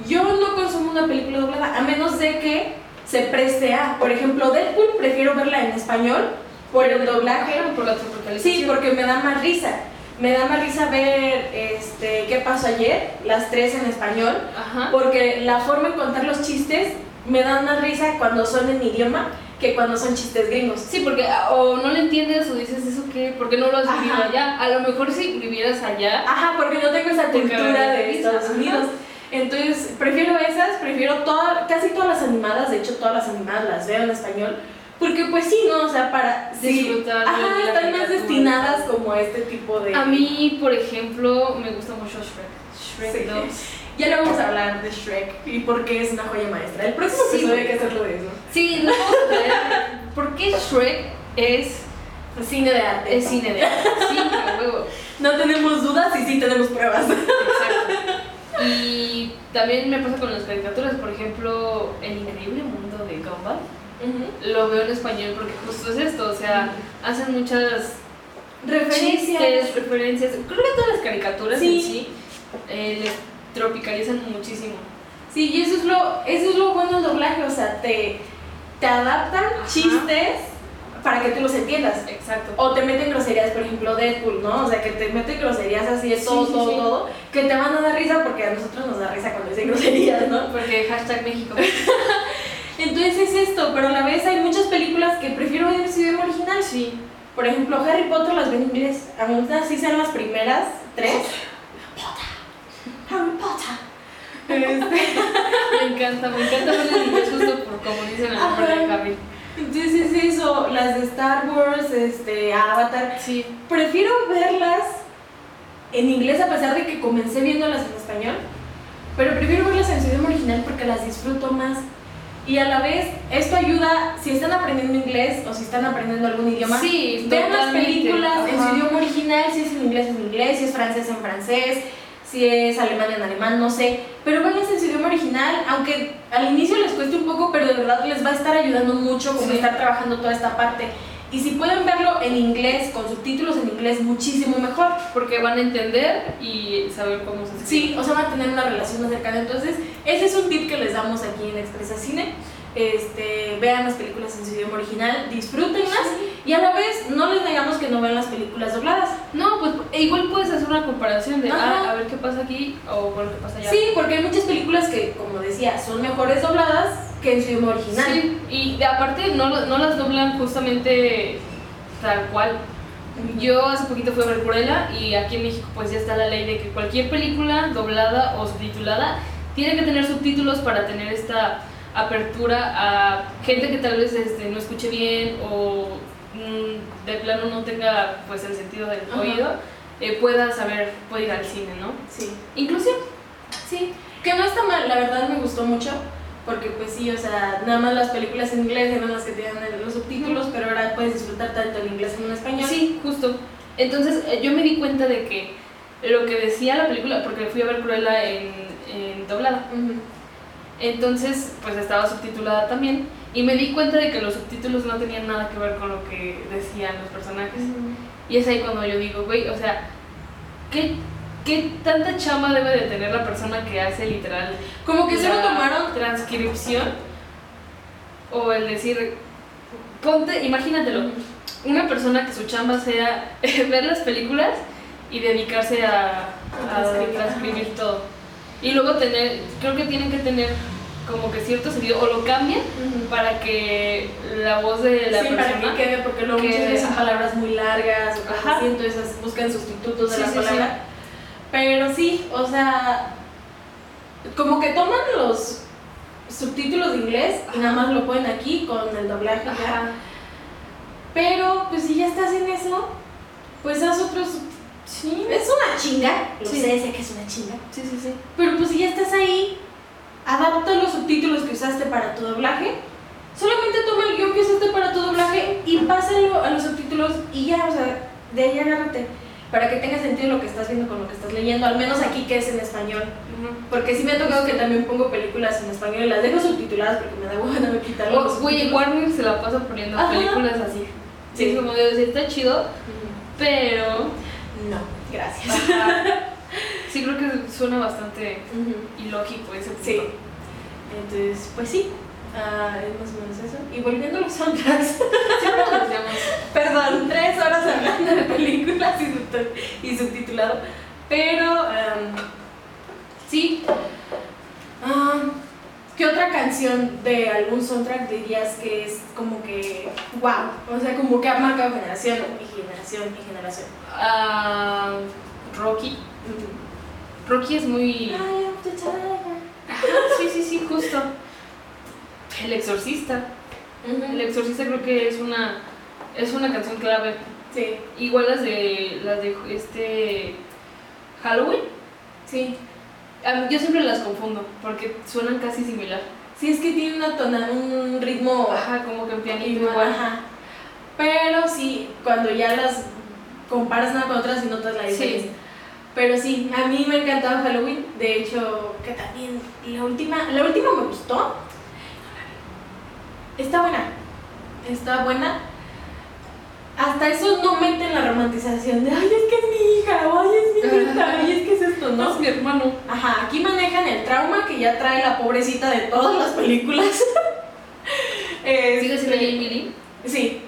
Yo no consumo una película doblada, a menos de que se preste a. Por ejemplo, Deadpool prefiero verla en español por el doblaje. Ajá, por la. Sí, porque me da más risa. Me da más risa ver este, qué pasó ayer, las tres en español, Ajá. porque la forma de contar los chistes me da más risa cuando son en mi idioma que cuando son chistes gringos. Sí, porque ah, o no le entiendes o dices eso qué, porque no lo has vivido Ajá. allá. A lo mejor si vivieras allá, Ajá, porque no tengo esa cultura de Estados ajá. Unidos. Entonces, prefiero esas, prefiero toda, casi todas las animadas, de hecho todas las animadas las veo en español, porque pues sí, ¿no? O sea, para Disfrutar ajá, están más destinadas como a este tipo de... a mí, por ejemplo, me gusta mucho Shrek. Shrek Sí. 2. Ya le vamos a hablar de Shrek y por qué es una joya maestra. El próximo Sí, episodio hay que hacerlo de eso. Sí, lo vamos a. [laughs] ¿Por qué Shrek es, Cine de arte. es cine de arte? Sí, huevo. No tenemos dudas y sí tenemos pruebas. Exacto. [laughs] Y también me pasa con las caricaturas, por ejemplo, El increíble mundo de Gumball. Lo veo en español porque justo es esto, o sea, hacen muchas Referencias. chistes, referencias. Creo que todas las caricaturas Sí. en sí eh, les tropicalizan muchísimo. Sí, y eso es lo, eso es lo bueno del doblaje, o sea, te, te adaptan Ajá. chistes para que tú los entiendas. Exacto. O te meten groserías, por ejemplo, Deadpool, ¿no? O sea, que te meten groserías así todo, sí, todo, sí. todo, que te van a dar risa porque a nosotros nos da risa cuando dicen groserías, ¿no? Porque hashtag México. [laughs] Entonces es esto, pero a la vez hay muchas películas que prefiero ver en su idioma original. Sí. Por ejemplo, Harry Potter las inglés. Aún así sean las primeras tres. Harry Potter. Este, [laughs] Me encanta, me encanta verla en inglés justo por como dicen el nombre de. Harry. entonces eso, las de Star Wars, este, Avatar, Sí. prefiero verlas en inglés a pesar de que comencé viéndolas en español, pero prefiero verlas en su idioma original porque las disfruto más. Y a la vez, esto ayuda, si están aprendiendo inglés o si están aprendiendo algún idioma, Sí, vean las películas en su idioma original, si es en inglés en inglés, si es francés en francés, si es alemán en alemán, no sé, pero véanlas en su idioma original, aunque al inicio les cueste un poco, pero de verdad les va a estar ayudando mucho como Sí. estar trabajando toda esta parte. Y si pueden verlo en inglés, con subtítulos en inglés, muchísimo mejor. Porque van a entender y saber cómo se escribe. Sí, o sea, van a tener una relación más cercana. Entonces, ese es un tip que les damos aquí en Expresa Cine. Este, vean las películas en su idioma original, disfrútenlas y a la vez no les negamos que no vean las películas dobladas. No, pues e igual puedes hacer una comparación de, ah, a ver qué pasa aquí o con lo que pasa allá. Sí, porque hay muchas películas que, como decía, son mejores dobladas que en su idioma original. Sí, y aparte no, no las doblan justamente tal cual. Yo hace poquito fui a ver Cruella y aquí en México pues ya está la ley de que cualquier película doblada o subtitulada tiene que tener subtítulos para tener esta apertura a gente que tal vez este, no escuche bien o mm, de plano no tenga pues el sentido del Ajá. oído, eh, pueda saber, puede ir al cine, ¿no? Sí. Inclusión. Sí, que no está mal, la verdad me gustó mucho, porque pues sí, o sea, nada más las películas en inglés eran las que tenían los subtítulos, pero ahora puedes disfrutar tanto en inglés como en español. Sí, justo. Entonces eh, yo me di cuenta de que lo que decía la película, porque fui a ver Cruella en, en doblada, Ujú. Entonces pues estaba subtitulada también y me di cuenta de que los subtítulos no tenían nada que ver con lo que decían los personajes. Y es ahí cuando yo digo, güey, o sea, ¿qué, qué tanta chamba debe de tener la persona que hace literal Como que solo la tomaron transcripción o el decir, ponte, imagínatelo, una persona que su chamba sea [laughs] ver las películas y dedicarse a, transcribir todo. Y luego tener, creo que tienen que tener como que cierto sentido, o lo cambian para que la voz de la sí, para persona... que quede, porque luego muchas veces son palabras muy largas o cosas así, entonces buscan sustitutos de Sí, la sí, palabra. Pero sí, o sea, como que toman los subtítulos de inglés y nada más lo ponen aquí con el doblaje ya. Ajá. Pero, pues si ya estás en eso, pues haz otros. Sí, Es una chinga. Lo Sí. sé, sé que es una chinga. sí, sí, sí. Pero pues si ya estás ahí, adapta los subtítulos que usaste para tu doblaje. Solamente toma el guion que usaste para tu doblaje y pásalo a los subtítulos y ya, o sea, de ahí agárrate. Para que tenga sentido lo que estás viendo con lo que estás leyendo, al menos aquí que es en español. Ujú. Porque sí me ha tocado que también pongo películas en español y las dejo subtituladas porque me da hueva me quitar los O, Güey, subtítulos. Warner se la pasa poniendo Ajá. películas así. Sí, es como de decir, está chido, pero... No, gracias. [laughs] sí, creo que suena bastante ilógico ese punto. Sí. Entonces, pues sí, ah, es más o menos eso. Y volviendo a los soundtracks, Siempre nos decíamos, [laughs] perdón, tres horas hablando de películas y, subti- y subtitulado. Pero, sí. Am, ¿Qué otra canción de algún soundtrack dirías que es como que, wow? O sea, como que ha marcado generación y generación y generación. ah, Rocky. Rocky es muy... Sí, sí, sí, justo. El Exorcista. El Exorcista creo que es una es una canción clave. Sí, Igual las de las de este Halloween. sí. Yo siempre las confundo porque suenan casi similar. Sí, es que tiene una tona, un ritmo Ajá, como que en pianito igual, igual. ajá. Pero sí, cuando ya las comparas una con otras y notas la Sí. diferencia. Pero sí, a mí me ha encantado Halloween. De hecho, que también la última, la última me gustó. Está buena. Está buena. Hasta eso no meten la romantización de, ay, es que es mi hija, o ay, es mi hija, ay, es que No, es mi hermano. Ajá, aquí manejan el trauma que ya trae la pobrecita de todas las películas. [laughs] ¿Sigue siendo Jamie Lee? Sí.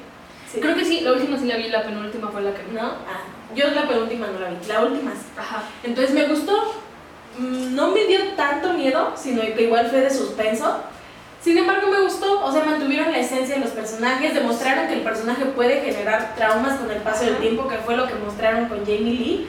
sí. Creo que sí, la última sí la vi, la penúltima fue la que ¿No? Ah, yo la penúltima no la vi, la última sí. Ajá. Entonces me gustó. Mm, No me dio tanto miedo, sino que igual fue de suspenso. Sin embargo, me gustó. O sea, mantuvieron la esencia de los personajes, demostraron que el personaje puede generar traumas con el paso del tiempo, que fue lo que mostraron con Jamie Lee.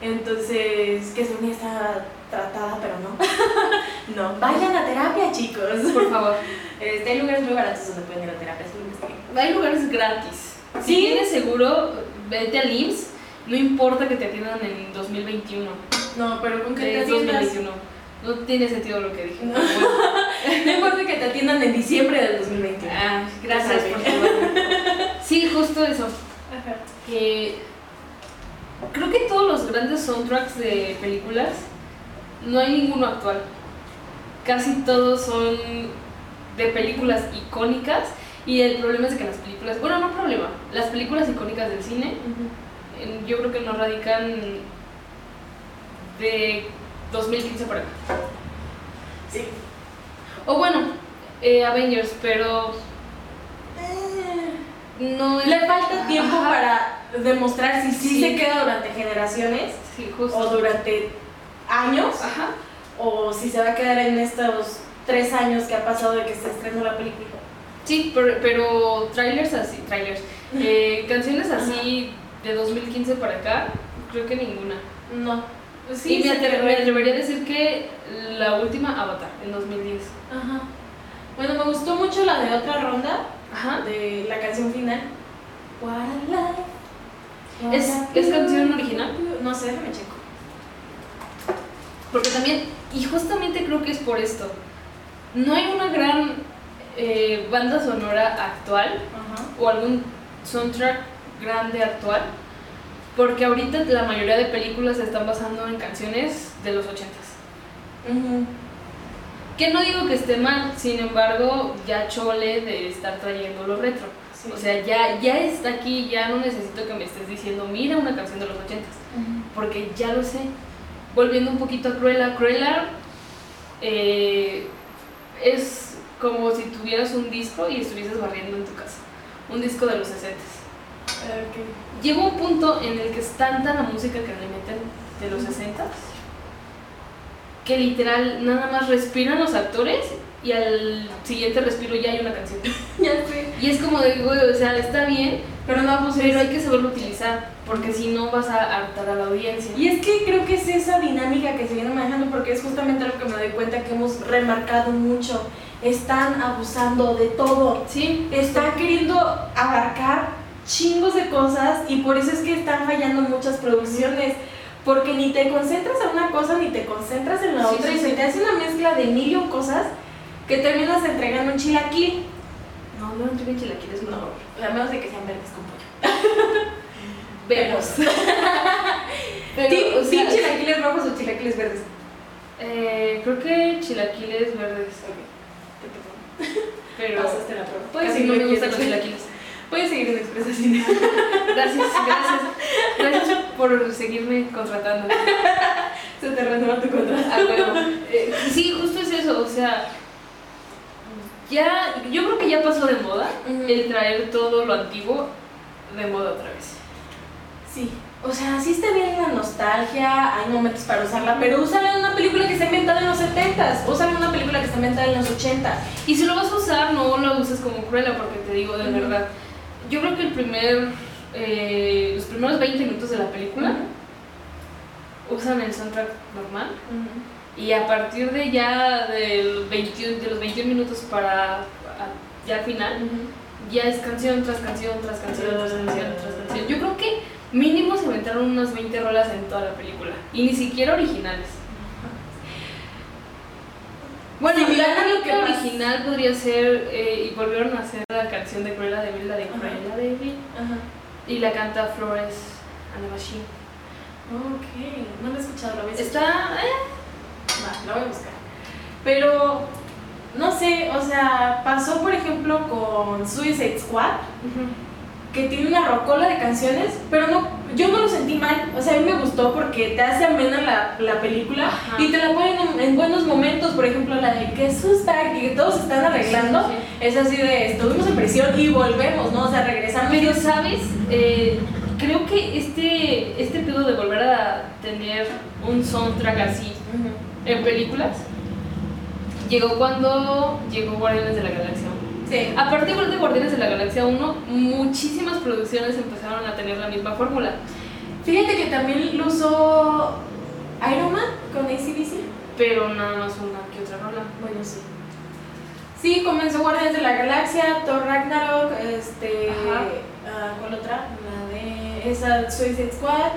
Entonces, que Sonia está tratada, pero no. [laughs] no, vayan a terapia, chicos. Por favor. Este, hay lugares muy baratos donde pueden ir a terapia, investiguen. Hay lugares gratis. Si Sí. tienes seguro, vete al IMSS. No importa que te atiendan en 2021. No, pero con que te Es atiendas. 2021. No tiene sentido lo que dije. [laughs] No. importa que te atiendan en diciembre del 2021. Ah, gracias por saberlo. Sí, justo eso. Ajá. Que creo que todos los grandes soundtracks de películas no hay ninguno actual. Casi todos son de películas icónicas y el problema es que las películas, bueno, no problema, las películas icónicas del cine yo creo que no radican de 2015 para acá. Sí. O bueno, eh, Avengers, pero no. Le falta tiempo Ajá. para demostrar si sí, Sí. se queda durante generaciones Sí, justo. o durante años Ajá. o si se va a quedar en estos tres años que ha pasado de que se estrenó la película. Sí, pero, pero trailers así, trailers. Eh, canciones así de 2015 para acá, creo que ninguna. No. Pues y me, se atre- quedó me ahí. atrevería a decir que la última Avatar, en 2010. Ajá. Bueno, me gustó mucho la de otra ronda, Ajá. de la canción final. What a life, what ¿Es, a ¿Es canción original? No sé, déjame checo. Porque también, y justamente creo que es por esto, no hay una gran eh, banda sonora actual Ajá. o algún soundtrack grande actual, porque ahorita la mayoría de películas se están basando en canciones de los 80s. Ujú. Que no digo que esté mal, sin embargo, ya chole de estar trayendo lo retro. Sí. O sea, ya, ya está aquí, ya no necesito que me estés diciendo, mira una canción de los 80s, Ujú. porque ya lo sé. Volviendo un poquito a Cruella, Cruella eh, es como si tuvieras un disco y estuvieses barriendo en tu casa. Un disco de los 60s. Ok. Llega un punto en el que es tanta la música que le meten de los 60 que literal nada más respiran los actores y al siguiente respiro ya hay una canción. [laughs] Ya sé. Y es como de, güey, o sea, está bien, Pero no, pues pero hay que saberlo utilizar, porque si no vas a hartar a la audiencia. Y es que creo que es esa dinámica que se viene manejando porque es justamente algo que me doy cuenta que hemos remarcado mucho. Están abusando de todo. Sí, Están queriendo abarcar chingos de cosas y por eso es que están fallando muchas producciones. Porque ni te concentras en una cosa ni te concentras en la Sí, otra sí, y se sí. te hace una mezcla de mil y un cosas que terminas entregando un chilaquil. No, no entre chilaquiles, no. A menos de que sean verdes con pollo. [laughs] Vemos. Pero, [laughs] ¿Team, o sea, team chilaquiles rojos o chilaquiles verdes? eh, creo que chilaquiles verdes. Pero Pasaste la prueba. Casi no me gustan los chilaquiles. Puedes seguir en Expresa Cine. [laughs] Gracias, gracias. Gracias por seguirme contratando. Se te renueva tu contrato. A huevo. Eh, sí, justo es eso, o sea, ya, yo creo que ya pasó de moda el traer todo lo antiguo de moda otra vez. Sí. O sea, sí está bien la nostalgia, hay momentos para usarla, pero úsala en una película que está inventada en los 70s, úsala en una película que está inventada en los 80s. Y si lo vas a usar, no lo uses como cruela, porque te digo de verdad, yo creo que el primer, eh, los primeros 20 minutos de la película usan el soundtrack normal y a partir de ya del 21 de los 21 minutos para ya al final, ya es canción tras canción, tras canción, tras canción, tras canción. Yo creo que mínimo se inventaron unas 20 rolas en toda la película. Y ni siquiera originales. Bueno, Similar la única original podría ser, eh, y volvieron a hacer la canción de Cruella de Vil, la de. Cruella de Vil, y la canta Flores Machine. Ok, no lo he escuchado, lo voy a escuchar. Está, eh, Va, la voy a buscar. Pero, no sé, o sea, pasó por ejemplo con Suicide Squad, que tiene una rocola de canciones, pero no, yo no lo sentí mal. O sea, a mí me gustó porque te hace amena la, la película Ajá. y te la ponen en, en buenos momentos. Por ejemplo, la de que sus back y que todos se están arreglando. Sí, Es así de estuvimos en prisión y volvemos, ¿no? O sea, regresamos. Pero, ¿sabes? Eh, creo que este, este pedo de volver a tener un soundtrack así Ujú. en películas llegó cuando llegó Guardianes de la Galaxia 1. Sí. A partir de Guardianes de la Galaxia 1, muchísimas producciones empezaron a tener la misma fórmula. Fíjate que también lo usó Iron Man con ACDC. Pero nada más una que otra rola. Bueno, sí. Sí, comenzó Guardianes de la Galaxia, Thor Ragnarok, este. Ah, ¿Cuál otra? La de. Esa Suicide Squad.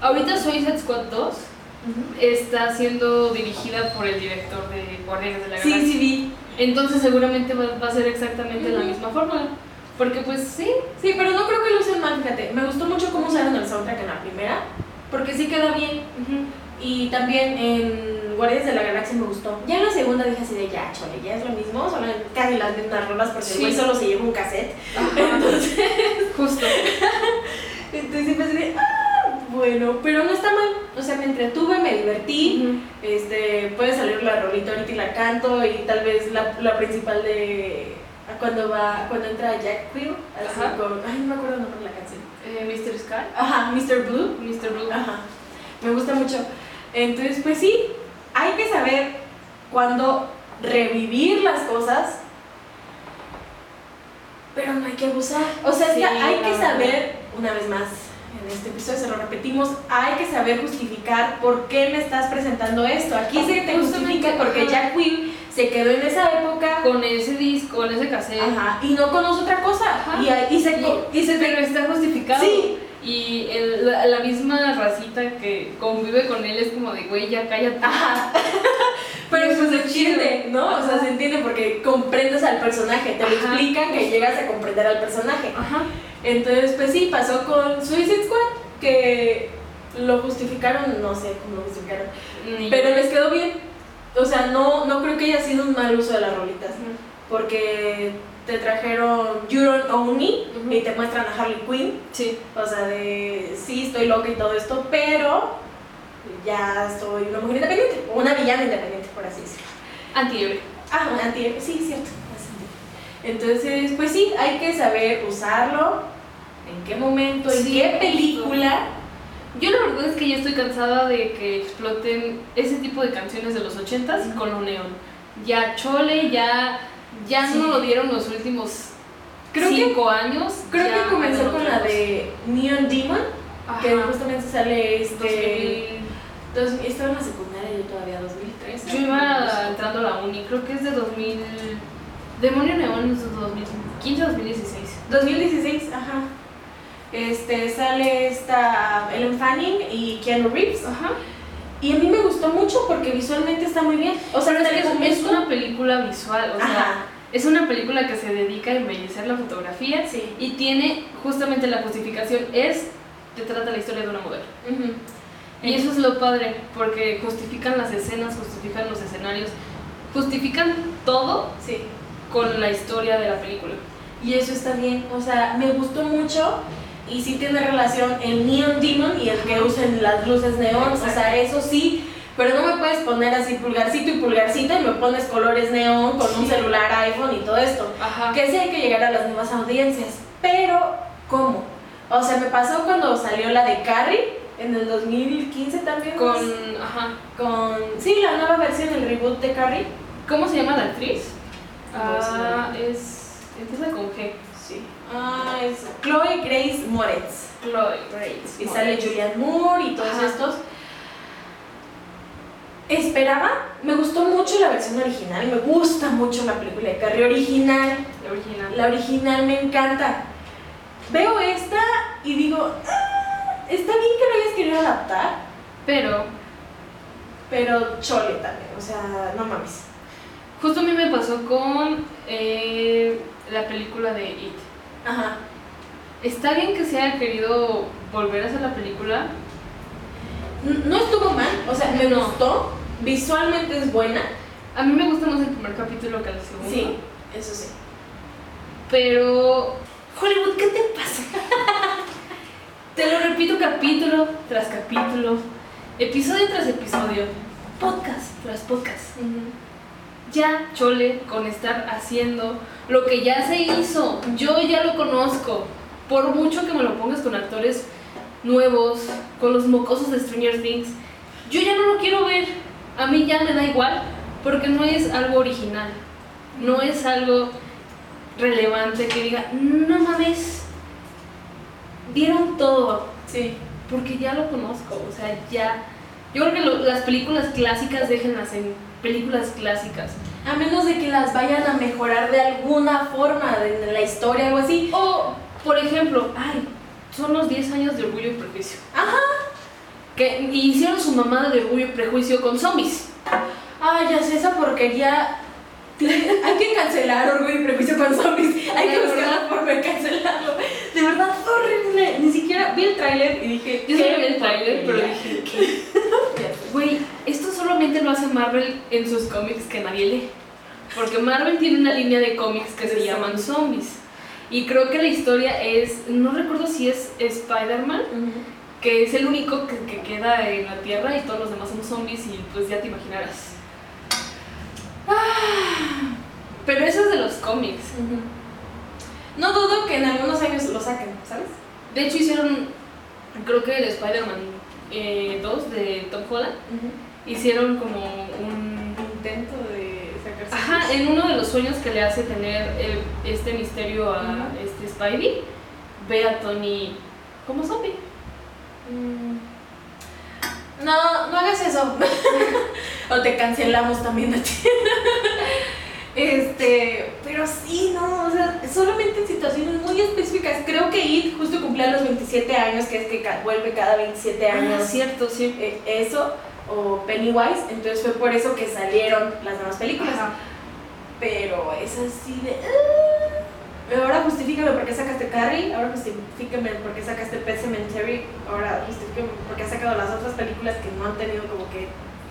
Ahorita Suicide Squad 2 está siendo dirigida por el director de Guardianes de la Sí, Galaxia. sí, vi. Entonces seguramente va, va a ser exactamente la misma fórmula. Porque pues sí, Sí, pero no creo que lo usen mal, fíjate. Me gustó mucho cómo usaron el soundtrack en la primera, porque sí queda bien. Y también en Guardianes de la Galaxia me gustó. Ya en la segunda dije así de ya, chole, ya es lo mismo, solo casi las mismas rolas porque Sí. el güey solo se lleva un cassette. [laughs] entonces justo. [laughs] Entonces sí pensé de, ah, bueno, pero no está mal. O sea, me entretuve, me divertí. Este, puede salir la rolita ahorita y la canto y tal vez la, la principal de a cuando va, cuando entra Jack Quill, así Ajá. con, ay, no me acuerdo el nombre de la canción. Eh, Mr. Sky, Ajá, Mr. Blue. Mr. Blue. Ajá, me gusta mucho. Entonces, pues sí, hay que saber cuándo revivir las cosas, pero no hay que abusar. O sea, es Sí, que hay que saber, una vez más, en este episodio se lo repetimos, hay que saber justificar por qué me estás presentando esto. Aquí se te justifica porque. Jack Will se quedó en esa época. Con ese disco, con ese cassette. Ajá, y no conoce otra cosa. Ajá. Y, y se, Y- y se Pero está justificado. Sí. Y el- la, la misma racita que convive con él es como de, güey, ya cállate. Ajá. [laughs] Pero pues se entiende, ¿no? O sea, se entiende porque comprendes al personaje, te lo explican que llegas a comprender al personaje. Ajá. Entonces, pues sí, pasó con Suicide Squad, que lo justificaron, no sé cómo lo justificaron, Ni- pero les quedó bien. O sea, no, no creo que haya sido un mal uso de las rolitas, porque te trajeron You Don't Own Me y te muestran a Harley Quinn, Sí. o sea, de sí, estoy loca y todo esto, pero ya soy una mujer independiente, o una villana independiente, por así decirlo. Antihéroe. Ah, un antihéroe, sí, cierto. Entonces, pues sí, hay que saber usarlo, en qué momento, en Sí, qué película. Yo la verdad es que ya estoy cansada de que exploten ese tipo de canciones de los ochentas con lo neón. Ya chole, ya, ya Sí. no lo dieron los últimos Creo que- cinco años. Creo que comenzó con la de Neon Demon, que justamente sale este. 2000. dos- estaba en la secundaria yo todavía, 2013. Yo iba entrando a la uni, creo que es de 2000. Demonio Neón es de 2015 2016. 2016, ajá. Este, sale esta Ellen Fanning y Keanu Reeves. Ajá. Y a mí me gustó mucho porque visualmente está muy bien. O sea, es, que es, una película visual, o sea, Ajá. Es una película que se dedica a embellecer la fotografía Sí. y tiene justamente la justificación es te trata la historia de una modelo. Ujú. Y eso es lo padre, porque justifican las escenas, justifican los escenarios, justifican todo Sí. con la historia de la película. Y eso está bien, o sea, me gustó mucho y sí tiene relación el Neon Demon y el que usen las luces neón, o sea, eso sí, pero no me puedes poner así pulgarcito y pulgarcito y me pones colores neón con un celular iPhone y todo esto. Ajá. Que sí hay que llegar a las nuevas audiencias, pero ¿cómo? O sea, me pasó cuando salió la de Carrie en el 2015 también. Con, ajá. con sí, la nueva versión, el reboot de Carrie. ¿Cómo se llama la actriz? Ah, es, empieza con G. Sí. Ah, es Chloe Grace Moretz. Chloe Grace. Y sale Julianne Moore y todos Ajá. estos. Esperaba, me gustó mucho la versión original, me gusta mucho la película de Carrie original, La original. la original me encanta. Veo esta y digo, "Ah, está bien que lo hayas querido adaptar, Pero pero chole también, o sea, no mames. justo a mí me pasó con eh, la película de It. Ajá. Está bien que se haya querido volver a hacer la película. No estuvo mal, o sea, me No. gustó, visualmente es buena. A mí me gusta más el primer capítulo que el segundo. Sí, eso sí. Pero. Hollywood, ¿qué te pasa? [laughs] te lo repito capítulo tras capítulo, episodio tras episodio, podcast tras podcast. Ya, chole, con estar haciendo lo que ya se hizo. Yo ya lo conozco. Por mucho que me lo pongas con actores nuevos, con los mocosos de Stranger Things, yo ya no lo quiero ver. A mí ya me da igual, porque no es algo original. No es algo relevante que diga, no mames, dieron todo, Sí. porque ya lo conozco, o sea, ya, Yo creo que lo- las películas clásicas déjenlas en películas clásicas. A menos de que las vayan a mejorar de alguna forma de la historia o así. O, por ejemplo, ay, son los 10 años de Orgullo y Prejuicio. Ajá. Que hicieron su mamada de Orgullo y Prejuicio con zombies. Ay, ya sé, esa porquería. [laughs] Hay que cancelar Orgullo y Prejuicio con zombies. Hay que buscar la forma de cancelarlo. De verdad, horrible. Ni siquiera vi el tráiler y dije. Yo ¿qué solo vi el tráiler, pero dije, ¿qué? Güey, esto solamente lo hace Marvel en sus cómics que nadie lee. Porque Marvel tiene una línea de cómics que se llaman zombies. Y creo que la historia es, no recuerdo si es Spider-Man, que es el único que, que queda en la Tierra y todos los demás son zombies y pues ya te imaginarás. Ah, Pero eso es de los cómics. No dudo que en algunos años lo saquen, ¿sabes? De hecho hicieron, creo que el Spider-Man eh, 2 de Tom Holland, hicieron como un... Intento de. Ajá, en uno de los sueños que le hace tener eh, este misterio a este Spidey, ve a Tony como zombie. Mm. No, no hagas eso. [laughs] o te cancelamos también a ti. Este, pero sí, no, o sea, solamente en situaciones muy específicas. Creo que It justo cumplía los 27 años, que es que vuelve cada 27 años. Ah, cierto, sí. eh, eso, o Pennywise, entonces fue por eso que salieron las demás películas. Ajá. Pero es así de. "Ah". Ahora justifícame por qué sacaste Carrie, ahora justifícame por qué sacaste Pet Cemetery, ahora justifícame por qué has sacado las otras películas que no han tenido como que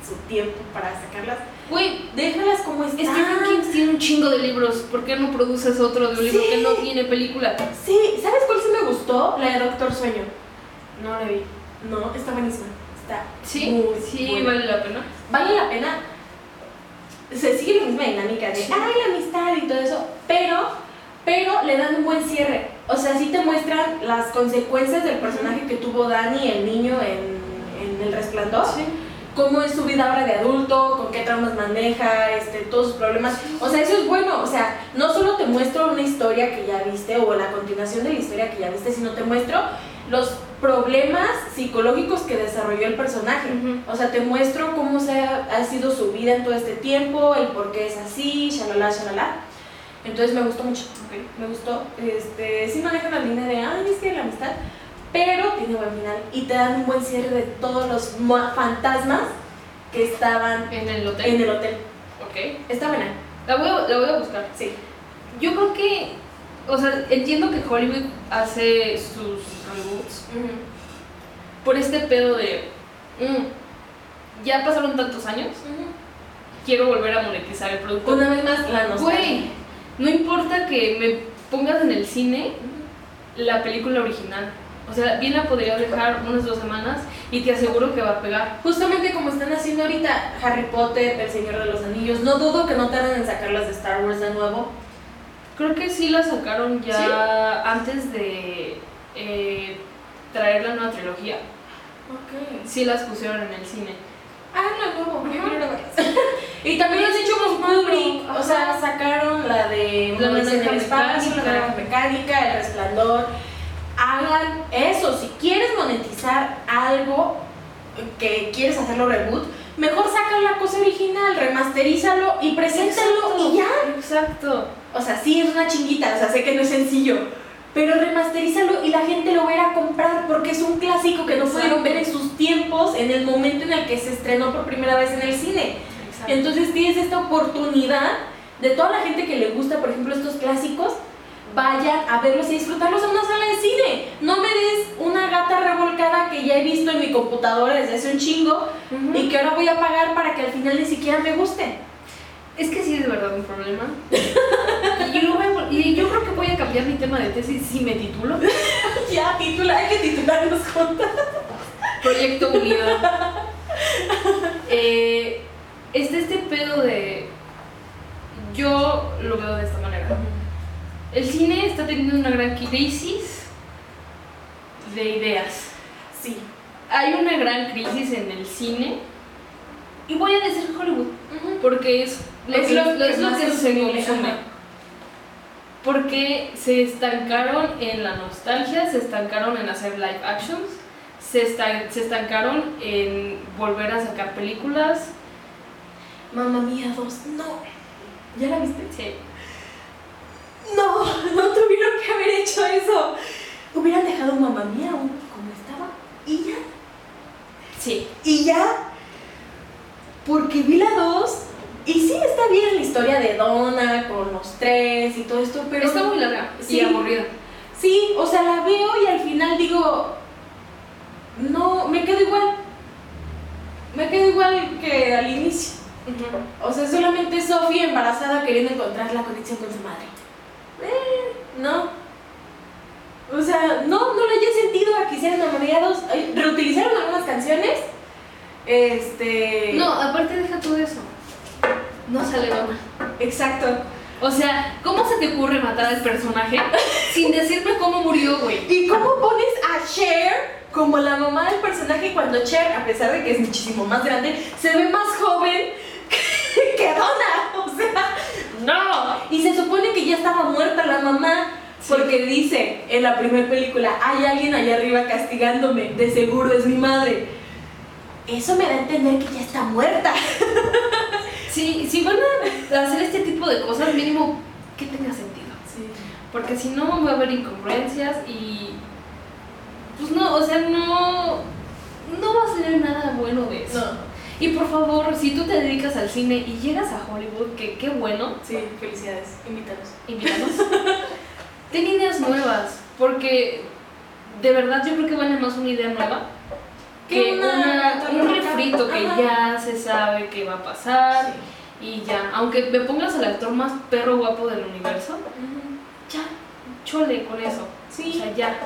su tiempo para sacarlas. Güey, Déjalas como están. Stephen King tiene un chingo de libros. ¿Por qué no produces otro de un libro Sí. que no tiene película? Sí, ¿sabes cuál sí me gustó? La de Doctor Sueño. No la vi. No, está buenísima. Está Sí, muy sí, buena. vale la pena. vale la pena. Se sigue la misma dinámica de, Sí. ay, la amistad y todo eso, pero, pero le dan un buen cierre. O sea, sí te muestran las consecuencias del personaje que tuvo Dani, el niño, en, en El Resplandor. Sí. Cómo es su vida ahora de adulto, con qué traumas maneja, este, todos sus problemas. O sea, eso es bueno. O sea, no solo te muestro una historia que ya viste o la continuación de la historia que ya viste, sino te muestro los problemas psicológicos que desarrolló el personaje. Ujú. O sea, te muestro cómo se ha, ha sido su vida en todo este tiempo, el por qué es así, shalala, shalala. Entonces me gustó mucho, Ok. me gustó. Este, sí manejan la línea de, ay, es que la amistad, pero tiene buen final y te dan un buen cierre de todos los ma- fantasmas que estaban En el hotel. en el hotel. Ok. Está buena, La voy, a, la voy a buscar. sí. Yo creo que. O sea, entiendo que Hollywood hace sus reboots por este pedo de. mm, ya pasaron tantos años, quiero volver a monetizar el producto. Una vez más, la nostalgia. Güey, no importa que me pongas en el cine la película original. O sea, bien la podría dejar unas dos semanas y te aseguro que va a pegar. Justamente como están haciendo ahorita Harry Potter, El Señor de los Anillos, no dudo que no tarden en sacarlas de Star Wars de nuevo. Creo que sí la sacaron ya ¿Sí? antes de eh, traer la nueva trilogía. Ok. Sí las pusieron en el cine. Ah, no, no, yo quiero. [laughs] Y también lo han hecho con Kubrick, o sea, sacaron la de La naranja espacio, la naranja mecánica, el resplandor. Hagan eso, si quieres monetizar algo que quieres hacerlo reboot, mejor saca la cosa original, remasterízalo y preséntalo y ya. Exacto. O sea, sí es una chinguita, o sea, sé que no es sencillo, pero remasterízalo y la gente lo va a ir a comprar porque es un clásico que no Exacto. pudieron ver en sus tiempos, en el momento en el que se estrenó por primera vez en el cine. Exacto. Entonces tienes esta oportunidad de toda la gente que le gusta, por ejemplo, estos clásicos, vayan a verlos y disfrutarlos en una sala de cine. No me des una gata revolcada que ya he visto en mi computadora desde hace un chingo y que ahora voy a pagar para que al final ni siquiera me guste. Es que sí es de verdad un problema. y, yo voy a- y yo creo que voy a cambiar mi tema de tesis si me titulo. [laughs] ya, titula, hay que titularnos juntas. Proyecto Unido. Eh, este, este pedo de. Yo lo veo de esta manera. El cine está teniendo una gran crisis de ideas. Sí. Hay una gran crisis en el cine. Y voy a decir Hollywood. Porque es lo Es que, lo es que lo más que se consume. Porque se estancaron en la nostalgia, se estancaron en hacer live actions, se, estan- se estancaron en volver a sacar películas. Mamma Mía 2, no. ¿Ya la viste? Sí. No, [laughs] no tuvieron que haber hecho eso. Hubieran dejado Mamma Mía aún como estaba y ya. Sí. Y ya. Porque vi la 2 y sí está bien la historia de Donna con los tres y todo esto, pero. Está muy larga Sí. y aburrida. Sí, o sea, la veo y al final digo. No, me quedo igual. Me quedo igual que al inicio. O sea, solamente Sophie embarazada queriendo encontrar la conexión con su madre. Eh, no. O sea, no, no le haya sentido a que hicieran Mamariados. Reutilizaron algunas canciones. Este. No, aparte deja todo eso. No sale Donna. Exacto. O sea, ¿cómo se te ocurre matar al personaje sin decirme cómo murió, güey? ¿Y cómo pones a Cher como la mamá del personaje cuando Cher, a pesar de que es muchísimo más grande, se ve más joven que, [laughs] que Donna? O sea, ¡No! y se supone que ya estaba muerta la mamá. Sí. Porque dice en la primera película, hay alguien allá arriba castigándome, de seguro es mi madre. Eso me da a entender que ya está muerta. [laughs] Sí, si van a hacer este tipo de cosas, mínimo que tenga sentido. Porque si no va a haber incongruencias y. Pues no, o sea, no. No va a salir nada bueno de eso. No, Y por favor, si tú te dedicas al cine y llegas a Hollywood, que qué bueno, sí, felicidades, invítanos. invítanos. ten ideas nuevas, porque de verdad yo creo que vale más una idea nueva que una un refrito que Ajá. ya se sabe que va a pasar y ya. Aunque me pongas al actor más perro guapo del universo, ya, chole con eso. Sí. O sea, ya.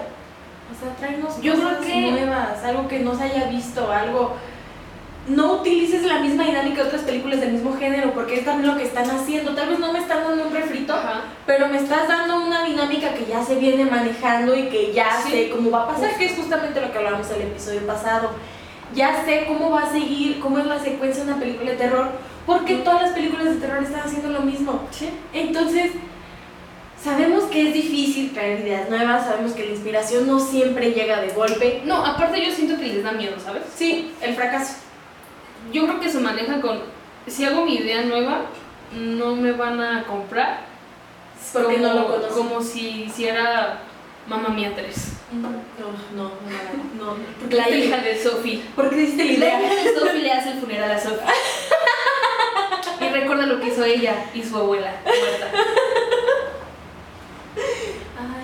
O sea, tráenos Yo creo cosas que- nuevas, algo que no se haya visto, algo. No utilices la misma dinámica de otras películas del mismo género, porque es también lo que están haciendo. Tal vez no me están dando un refrito, Ajá. pero me estás dando una dinámica que ya se viene manejando y que ya Sí. sé cómo va a pasar, que es justamente lo que hablábamos el episodio pasado. Ya sé cómo va a seguir, cómo es la secuencia de una película de terror, porque todas las películas de terror están haciendo lo mismo. Sí. Entonces, sabemos que es difícil traer ideas nuevas, sabemos que la inspiración no siempre llega de golpe. No, aparte yo siento que les da miedo, ¿sabes? Sí, el fracaso. Yo creo que se maneja con, si hago mi idea nueva, no me van a comprar. Porque como, no lo. Como si hiciera Mamma Mía 3. No, no, no, no. Porque La hija de Sophie. ¿Por qué diste la La idea? hija de Sophie le hace el funeral a Sophie. Y recuerda lo que hizo ella y su abuela muerta.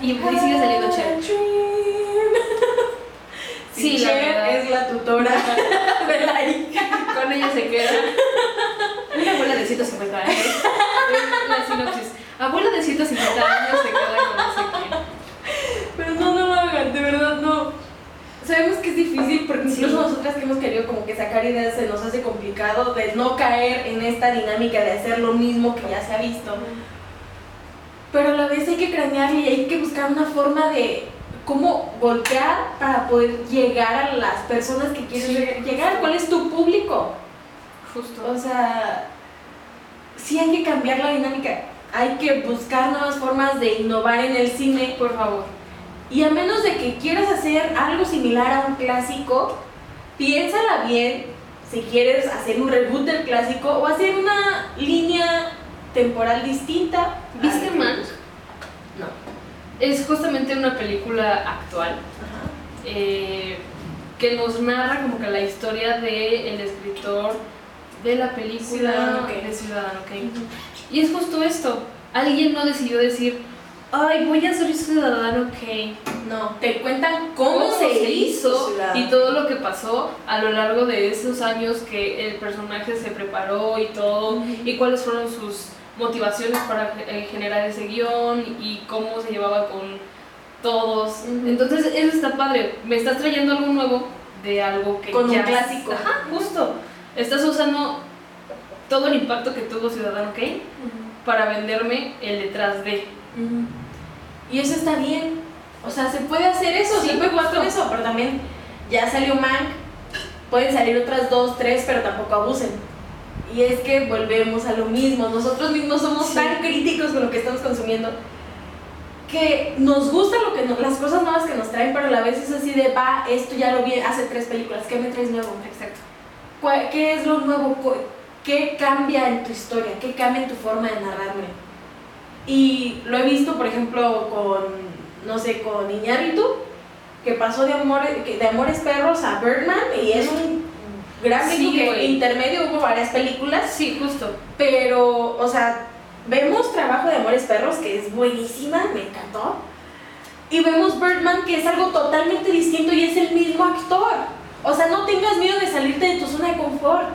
Y- sigue saliendo Cher. Sí, la verdad. es la tutora [laughs] de la hija. Con ella se queda. Una abuela de 150 años. La sinopsis. Abuela de 150 años se queda con no sé quién. Pero no, no lo hagan, de verdad no. Sabemos que es difícil porque Sí. incluso nosotras que hemos querido como que sacar ideas se nos hace complicado de no caer en esta dinámica de hacer lo mismo que ya se ha visto. Pero a la vez hay que cranearle y hay que buscar una forma de cómo voltear para poder llegar a las personas que quieres Sí. llegar-. ¿Cuál es tu público? Justo. O sea, sí hay que cambiar la dinámica. Hay que buscar nuevas formas de innovar en el cine. Por favor. Y a menos de que quieras hacer algo similar a un clásico, piénsala bien si quieres hacer un reboot del clásico o hacer una línea temporal distinta. ¿Viste? No. Es justamente una película actual eh, que nos narra como que la historia del escritor de la película Ciudadano Kane. de Ciudadano Kane. Y es justo esto. Alguien no decidió decir, ay, voy a ser Ciudadano Kane. No, te cuentan cómo, se, hizo y todo lo que pasó a lo largo de esos años que el personaje se preparó y todo, y cuáles fueron sus motivaciones para eh, generar ese guion y cómo se llevaba con todos. Entonces, eso está padre. Me estás trayendo algo nuevo de algo que Con un ya clásico. Ajá, justo. Estás usando todo el impacto que tuvo Ciudadano Kane para venderme el detrás de. Y eso está bien. O sea, se puede hacer eso, Sí, se puede jugar con eso, pero también ya salió Mank. Pueden salir otras dos, tres, pero tampoco abusen. Y es que volvemos a lo mismo. Nosotros mismos somos Sí. tan críticos con lo que estamos consumiendo que nos gusta lo que las cosas nuevas que nos trae atraen, pero a la vez es así de, va, esto ya lo vi hace tres películas, ¿qué me traes nuevo? Exacto. ¿Cuál- ¿Qué es lo nuevo? ¿Qué cambia en tu historia? ¿Qué cambia en tu forma de narrarme? Y lo he visto, por ejemplo, con, no sé, con Iñárritu, que pasó de, amor, de Amores Perros a Birdman, y es un gran Sí, güey. intermedio hubo varias películas, Sí, justo. pero, o sea, vemos trabajo de Amores Perros, que es buenísima, me encantó, y vemos Birdman, que es algo totalmente distinto y es el mismo actor. O sea, no tengas miedo de salirte de tu zona de confort.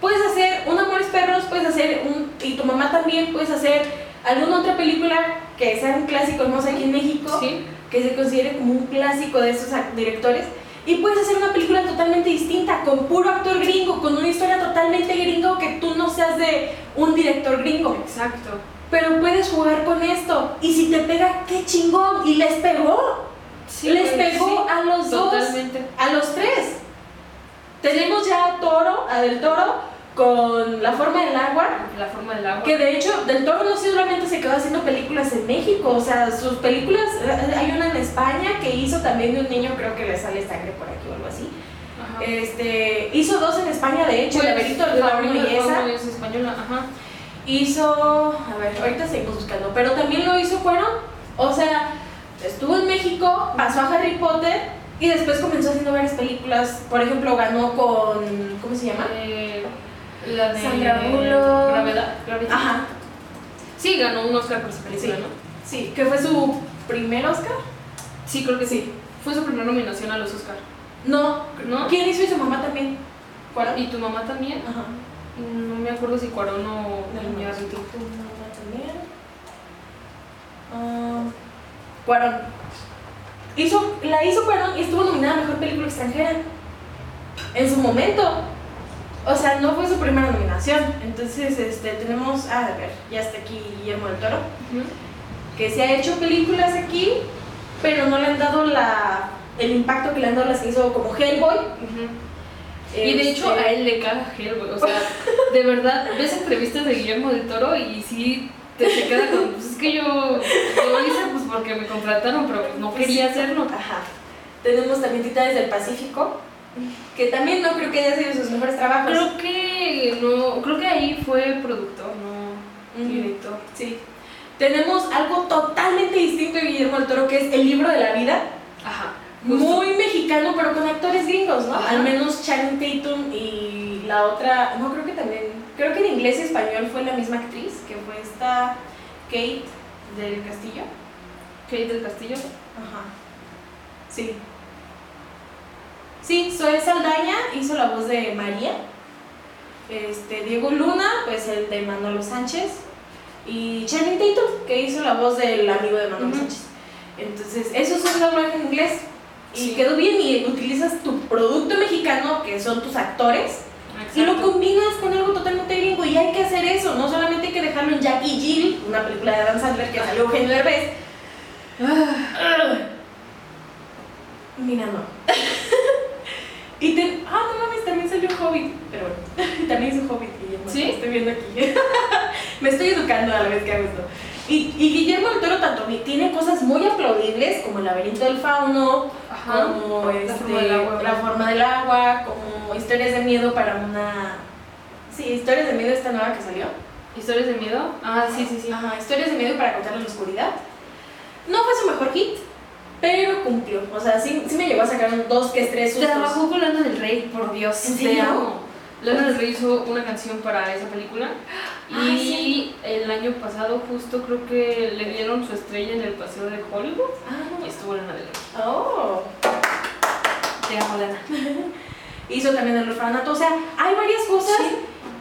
Puedes hacer un Amores Perros, puedes hacer un. Y tu mamá también, puedes hacer alguna otra película que sea un clásico, sé, aquí en México, Sí. que se considere como un clásico de esos directores. Y puedes hacer una película totalmente distinta, con puro actor gringo, con una historia totalmente gringo, que tú no seas de un director gringo. Exacto. Pero puedes jugar con esto. Y si te pega, qué chingón. Y les pegó. Sí, les pegó sí, a los dos. Totalmente. A los tres. Tenemos ya a Toro, a Del Toro, con La forma del agua. La forma del agua. Que de hecho, Del Toro no solamente se quedó haciendo películas en México, o sea, sus películas, eh, hay una en España que hizo también de un niño, creo que le sale sangre por aquí o algo así. Ajá. Este, hizo dos en España, de hecho, Pues, El laberinto del la fauno y esa. Es española, ajá. Hizo, a ver, ahorita seguimos buscando, pero también lo hizo Cuarón. O sea, estuvo en México, pasó a Harry Potter y después comenzó haciendo varias películas. Por ejemplo, ganó con, ¿cómo se llama? Eh, la de Sandra Bullock. Gravedad. Gravity. Ajá, Sí, ganó un Oscar por esa película, Sí. ¿no? sí, que fue su primer Oscar. Sí, creo que sí. Fue su primera nominación a los Oscar. No, ¿No? ¿quién hizo y su mamá también? Cuarón. ¿Y tu mamá también? Ajá. No me acuerdo si Cuarón o Iñárritu. Tu mamá también. Ah, Cuarón. Hizo, la hizo Cuarón y estuvo nominada a Mejor Película Extranjera. En su momento. O sea, no fue su primera nominación. Entonces, este, tenemos... Ah, a ver, ya está aquí Guillermo del Toro. Que se ha hecho películas aquí, pero no le han dado la, el impacto que le han dado las que hizo como Hellboy. Y de hecho Este, a él le caga Hellboy, o sea, [laughs] de verdad, ves entrevistas de Guillermo del Toro y sí te, te queda con, pues es que yo, yo lo hice pues porque me contrataron, pero no quería hacerlo. Ajá. Tenemos también Titanes del Pacífico, que también no creo que haya sido sus mejores trabajos. Creo que no, creo que ahí fue productor, no Ujú. director. Sí. Tenemos algo totalmente distinto de Guillermo del Toro, que es El libro de la vida. Ajá. justo. Muy mexicano, pero con actores gringos, ¿no? Ajá. Al menos Channing Tatum y la otra, no creo que también, creo que en inglés y español fue la misma actriz, que fue esta Kate del Castillo. Kate del Castillo. Ajá. Sí. Sí, Zoe Saldaña hizo la voz de María. Este, Diego Luna, pues el de Manolo Sánchez. Y Channing Tatum, que hizo la voz del amigo de Manolo. Sánchez. Entonces, esos son doblaje en inglés. Y quedó bien y utilizas tu producto mexicano, que son tus actores, y lo combinas con algo totalmente gringo. Y hay que hacer eso, no solamente hay que dejarlo en Jackie Jill, una película de Adam Sandler que salió Eugenio Derbez. Ah, Mira, no. [laughs] y te. Ah, no mames, también salió Hobbit. Pero bueno, [laughs] también es un Hobbit, Guillermo. ¿Sí? Estoy viendo aquí. [laughs] Me estoy educando a la vez que hago esto. Y, y Guillermo del Toro tanto tiene cosas muy aplaudibles como El laberinto del fauno, Ajá. como La este, forma del agua. La forma del agua, como historias de miedo para una. Sí, historias de miedo esta nueva que salió. ¿Historias de miedo? Ah, sí, sí, sí. Ajá, historias de miedo para contar la oscuridad. No fue su mejor hit, pero cumplió. O sea, sí, sí me llegó a sacar un dos que es tres sustos. Trabajó con Lana del Rey, por Dios. ¿En te serio? amo. Lana del Rey hizo una canción para esa película y el año pasado justo creo que le dieron su estrella en el paseo de Hollywood Ah, y estuvo Lana del Rey. oh. Te amo, Lana. [laughs] Hizo también el orfanato. O sea, hay varias cosas.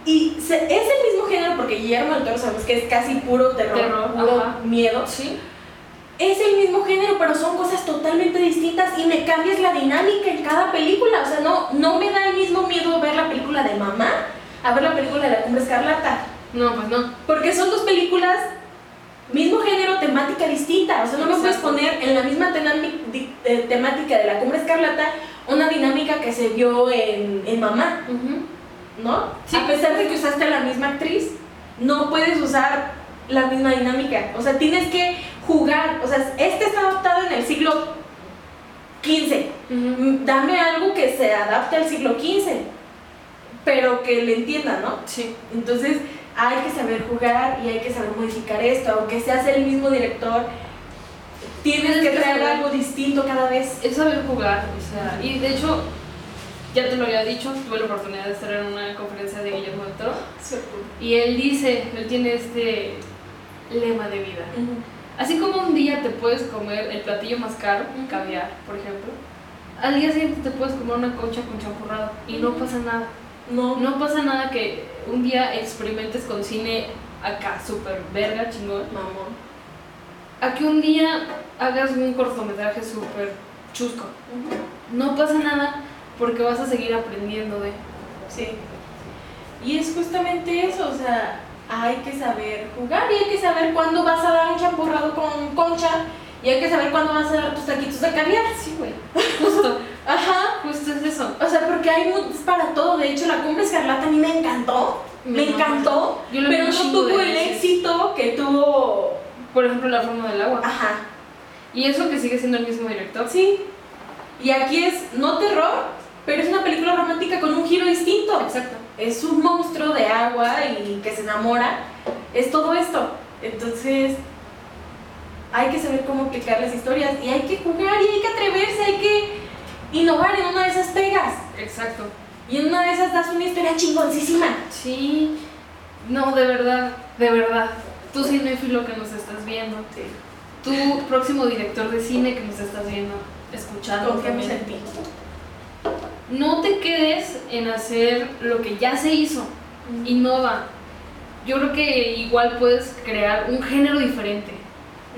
Y se- es el mismo género porque Guillermo del Toro sabemos que es casi puro terror, Terror, puro ajá. miedo. Sí. Es el mismo género, pero son cosas totalmente distintas y me cambias la dinámica en cada película. O sea, no, no me da el mismo miedo ver la película de mamá a ver la película de la cumbre escarlata. No, pues no. Porque son dos películas, mismo género, temática distinta. O sea, no me puedes poner en la misma eh, temática de la cumbre escarlata una dinámica que se vio en, en mamá, ¿no? Sí. A pesar de que usaste a la misma actriz, no puedes usar la misma dinámica. O sea, tienes que jugar. O sea, este está adaptado en el siglo XV. Mm, Dame algo que se adapte al siglo XV, pero que le entienda, ¿no? Sí. Entonces hay que saber jugar y hay que saber modificar esto, aunque seas el mismo director, tienes que traer algo distinto cada vez. Es saber jugar, o sea, y de hecho, ya te lo había dicho, tuve la oportunidad de estar en una conferencia de Guillermo del Toro, y él dice, él tiene este lema de vida. Así como un día te puedes comer el platillo más caro, caviar, por ejemplo, al día siguiente te puedes comer una concha con champurrado y no pasa nada. No, No pasa nada que un día experimentes con cine acá, super verga, chingón. mamón. A que un día hagas un cortometraje súper chusco. No pasa nada porque vas a seguir aprendiendo de... Sí. Y es justamente eso, o sea, hay que saber jugar y hay que saber cuándo vas a dar un champurrado con concha y hay que saber cuándo vas a dar tus taquitos de caviar. Sí, güey. Justo, Ajá. justo es eso. O sea, porque hay es para todo. De hecho, la cumbre escarlata a mí me encantó. Me encantó. yo lo vi pero no tuvo el veces. éxito que tuvo. Por ejemplo, La forma del agua. Ajá. Y eso que sigue siendo el mismo director. Sí. Y aquí es no terror, pero es una película romántica con un giro distinto. Exacto. Es un monstruo de agua y que se enamora. Es todo esto. Entonces, hay que saber cómo aplicar las historias y hay que jugar y hay que atreverse, hay que innovar en una de esas pegas. Exacto. Y en una de esas das una historia chingoncísima. Sí. No, de verdad, de verdad. Tú cinéfilo que nos estás viendo. Tú próximo director de cine que nos estás viendo, escuchando Confiamos también. en ti. No te quedes en hacer lo que ya se hizo. Innova. Yo creo que igual puedes crear un género diferente.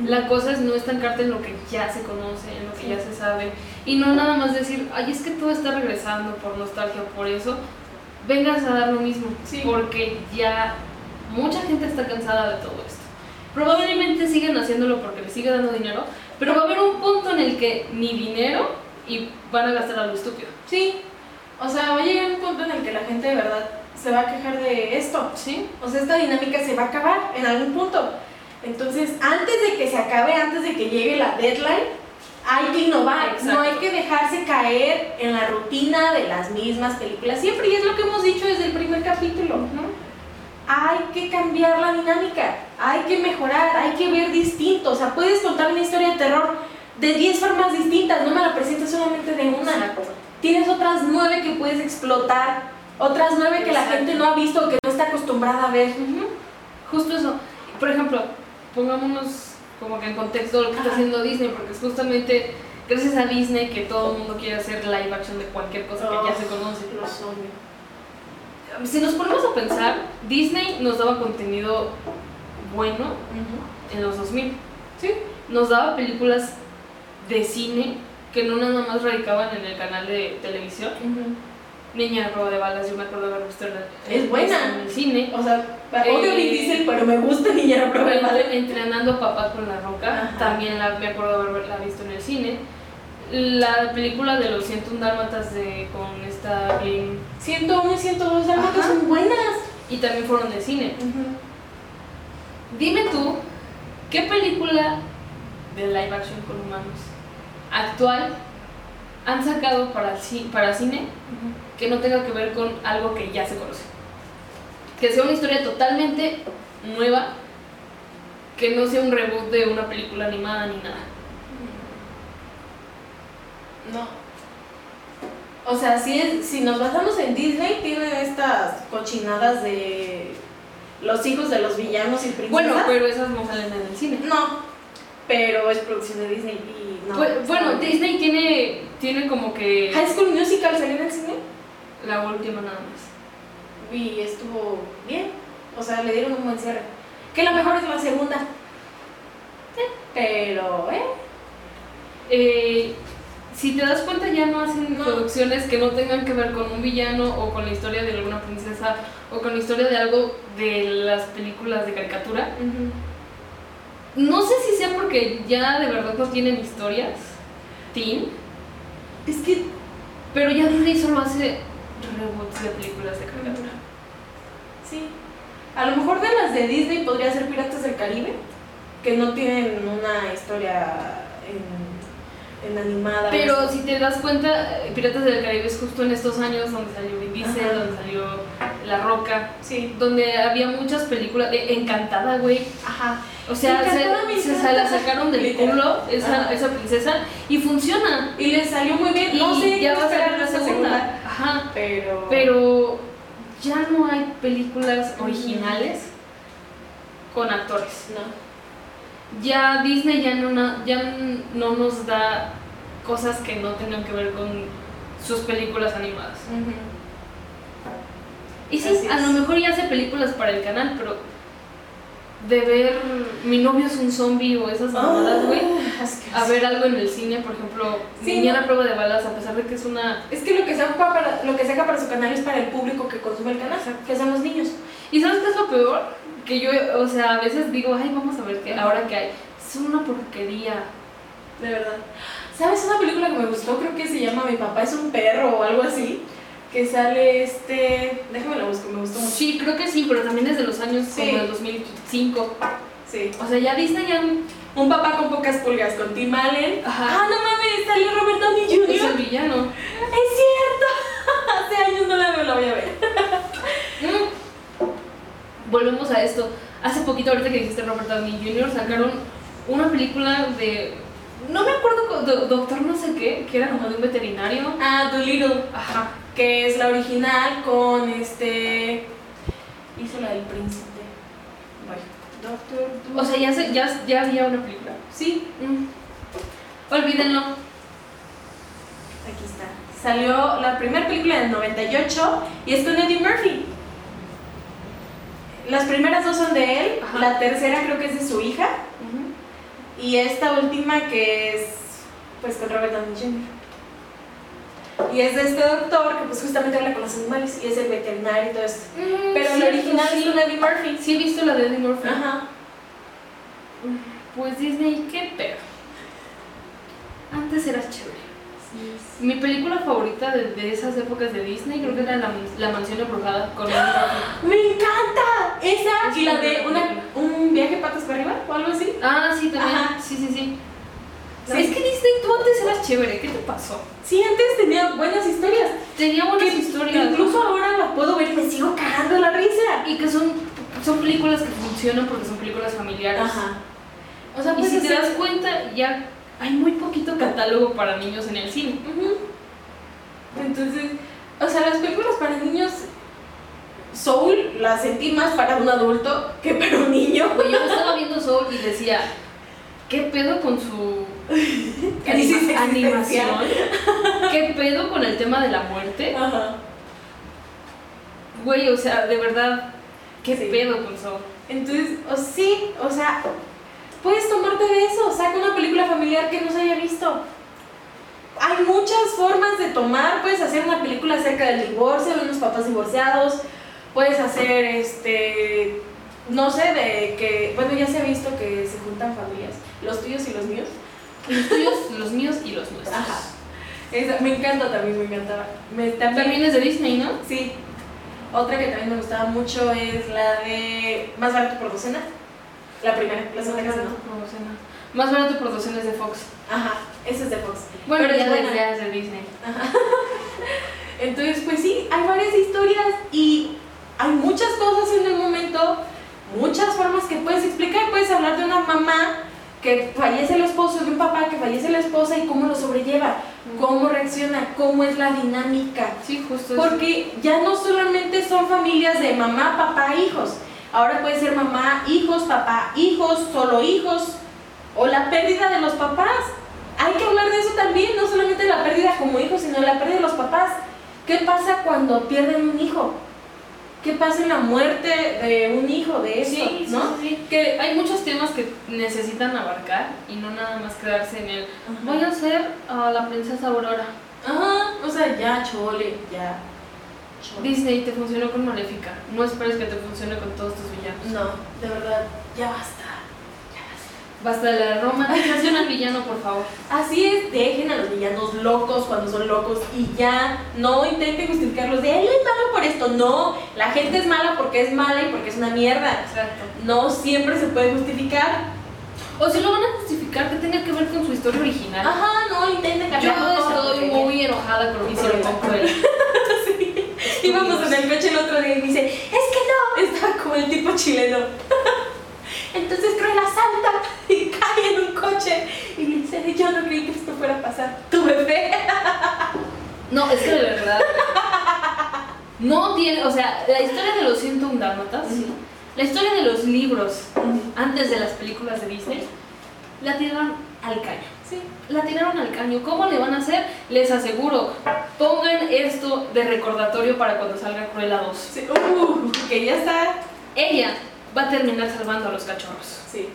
La cosa es no estancarte en lo que ya se conoce, en lo que Sí. ya se sabe. Y no nada más decir, ay, es que todo está regresando por nostalgia, por eso. Vengas a dar lo mismo. Sí. Porque ya mucha gente está cansada de todo esto. Probablemente sigan haciéndolo porque les sigue dando dinero, pero va a haber un punto en el que ni dinero y van a gastar a lo estúpido. Sí. O sea, va a llegar un punto en el que la gente de verdad se va a quejar de esto. ¿Sí? O sea, esta dinámica se va a acabar en algún punto. Entonces, antes de que se acabe, antes de que llegue la deadline, hay que innovar. Exacto. No hay que dejarse caer en la rutina de las mismas películas. Siempre, y es lo que hemos dicho desde el primer capítulo. Hay que cambiar la dinámica, hay que mejorar, hay que ver distinto. O sea, puedes contar una historia de terror de 10 formas distintas, no me la presentes solamente de una. Exacto. Tienes otras nueve que puedes explotar, otras nueve que la gente no ha visto o que no está acostumbrada a ver. Justo eso. Por ejemplo, pongámonos como que en contexto lo que está haciendo Disney, porque es justamente gracias a Disney que todo el mundo quiere hacer live action de cualquier cosa que ya se conoce. Si nos ponemos a pensar, Disney nos daba contenido bueno en los 2000. Sí. Nos daba películas de cine que no nada más radicaban en el canal de televisión. Niña a prueba de balas, yo me acuerdo de haber visto en el, Es buena. en el cine. O sea, odio Eh, Vin Diesel, pero me gusta Niñera Prueba Entre- Entrenando a papá con la roca, Ajá. también la, me acuerdo de haberla visto en el cine. La película de los 101 dálmatas de, con esta Glenn 101 y 102 dálmatas Ajá. son buenas. y también fueron de cine. Dime tú, ¿qué película de live action con humanos actual han sacado para, para cine que no tenga que ver con algo que ya se conoce? Que sea una historia totalmente nueva, que no sea un reboot de una película animada ni nada. No. O sea, si, es, si nos basamos en Disney, tiene estas cochinadas de los hijos de los villanos y princesas. Bueno, pero esas no salen en el cine. No, pero es producción de Disney y no. Pues, bueno. Disney tiene, tiene como que High School Musical salió en el cine la última nada más. y estuvo bien. O sea, le dieron un buen cierre. Que lo mejor es la segunda. Pero, ¿eh? Eh, si te das cuenta ya no hacen No. producciones que no tengan que ver con un villano o con la historia de alguna princesa o con la historia de algo de las películas de caricatura. No sé si sea porque ya de verdad no tienen historias, teen, Es que pero ya Disney solo hace reboots de películas de caricatura. Sí. A lo mejor de las de Disney podría ser Piratas del Caribe, que no tienen una historia en... en animada. Pero si te das cuenta, eh, Piratas del Caribe es justo en estos años donde salió Vin donde salió La Roca, Sí. donde había muchas películas, de Encantada, güey. Ajá. O sea, se, la sacaron del culo esa, princesa y funciona. Y le salió muy bien. No sé ya va a salir la segunda. Ajá. Pero. Pero ya no hay películas originales con actores. No. Ya Disney ya no, ya no nos da cosas que no tengan que ver con sus películas animadas. Y sí, Así a es. lo mejor ya hace películas para el canal, pero de ver Mi novio es un zombie o esas mamadas, güey, Ah, a ver algo en el cine, por ejemplo, Sí, Niñera no. prueba de balas, a pesar de que es una... Es que lo que, saca para, lo que saca para su canal es para el público que consume el canal, que son los niños. ¿Y sabes qué es lo peor? Que yo, o sea, a veces digo, ay, vamos a ver qué, ahora que hay. Es una porquería. De verdad. ¿Sabes una película que me gustó? Creo que se llama Mi papá es un perro o algo así. Que sale este. Déjame la busco, me gustó mucho. Sí, creo que sí, pero también es de los años Sí. como del 2005. Sí. O sea, ya Disney ya Un papá con pocas pulgas, con Tim Allen. Ajá. Ah, no mames, salió Robert Downey es el Jr. villano. Es cierto. [laughs] Hace años no la veo, la voy a ver. Mm. Volvemos a esto. Hace poquito, ahorita que dijiste Robert Downey Jr., sacaron una película de. No me acuerdo, do- doctor no sé qué, que era como de un veterinario. Ah, Dolittle. Ajá. Que es la original con este. Hizo la del príncipe. Bueno, Doctor. O sea, ya, se, ya, ya había una película. Sí, Mm. Olvídenlo. Aquí está. Salió la primera película del 98 y es con Eddie Murphy. Las primeras dos son de él, Ajá. la tercera creo que es de su hija y esta última que es pues con Robert Downey Jr. Y es de este doctor que pues justamente habla con los animales y es el veterinario y todo esto. Pero Sí, la original sí. es con Eddie Murphy. Sí, he visto la de Eddie Murphy. Ajá. Pues Disney, qué pedo. Antes era chévere. Mi película favorita de, de esas épocas de Disney creo que era La, la Mansión Embrujada con. ¡Me encanta! Esa Es y la de una, un viaje patas para arriba o algo así. Ah, sí, también. Ajá. Sí, sí, sí. Es que Disney, tú antes eras chévere. ¿Qué te pasó? Sí, antes tenía buenas historias. Tenía buenas Que historias. Incluso ahora la puedo ver y me sigo cagando la risa. Y que son, son películas que funcionan porque son películas familiares. O sea, Y pues si te das cuenta, ya hay muy poquito catálogo para niños en el cine. Entonces, o sea, las películas para niños, Soul la sentí más para un adulto que para un niño. Güey, yo estaba viendo Soul y decía, ¿qué pedo con su [laughs] anima- animación? ¿Qué pedo con el tema de la muerte? Ajá. Güey, o sea, de verdad, ¿qué Sí. pedo con Soul? Entonces, o sí, o sea, puedes tomarte de eso, saca una película familiar que no se haya visto. Hay muchas formas de tomar, puedes hacer una película acerca del divorcio, de unos papás divorciados, puedes hacer este, no sé, de que, bueno, ya se ha visto que se juntan familias, los tuyos y los míos. Los tuyos, los míos y los nuestros. Ajá. Esa- me encanta también, me encantaba. Me, también, También es de Disney, ¿no? Sí. Otra que también me gustaba mucho es la de Más barato por docena. La primera, la segunda Más casa barato no. por docena. Más barato por docenas de Fox. Ajá, esa es de Fox. Bueno, Pero es ya buena. es de Disney. [laughs] Entonces, pues sí, hay varias historias y hay muchas cosas en el momento, muchas formas que puedes explicar. Puedes hablar de una mamá que fallece el esposo, de un papá que fallece la esposa y cómo lo sobrelleva, cómo reacciona, cómo es la dinámica. Sí, justo eso. Porque ya no solamente son familias de mamá, papá, hijos. Ahora puede ser mamá, hijos, papá, hijos, solo hijos. O la pérdida de los papás. Hay que hablar de eso también, no solamente la pérdida como hijos, sino la pérdida de los papás. ¿Qué pasa cuando pierden un hijo? ¿Qué pasa en la muerte de un hijo de eso? Sí, ¿no? sí, sí. Que hay muchos temas que necesitan abarcar y no nada más quedarse en el voy a ser a la princesa Aurora. Ajá, o sea, ya chole, ya. Disney te funcionó con Maléfica. No esperes que te funcione con todos tus villanos. No, de verdad, ya basta. Basta de la romantización al villano, por favor. Así es, dejen a los villanos locos cuando son locos y ya no intenten justificarlos de él es malo por esto. No, la gente es mala porque es mala y porque es una mierda. Exacto. No siempre se puede justificar. O si lo van a justificar, que tenga que ver con su historia original. Ajá, no, intenta Yo cambiarlo todo estoy muy enojada con lo que hicieron con. [laughs] Sí. [laughs] Íbamos en el coche el otro día y me dice, es que no, [laughs] estaba como el tipo chileno. [laughs] Entonces Cruella salta y cae en un coche y le dice, yo no creí que esto fuera a pasar. Tuve fe. No, es que de verdad. No tiene, o sea, la historia de los 101 dálmatas, la historia de los libros antes de las películas de Disney, la tiraron al caño. Sí. La tiraron al caño. ¿Cómo le van a hacer? Les aseguro, pongan esto de recordatorio para cuando salga Cruella 2. Sí. Uh, que ya está. Ella va a terminar salvando a los cachorros. Sí.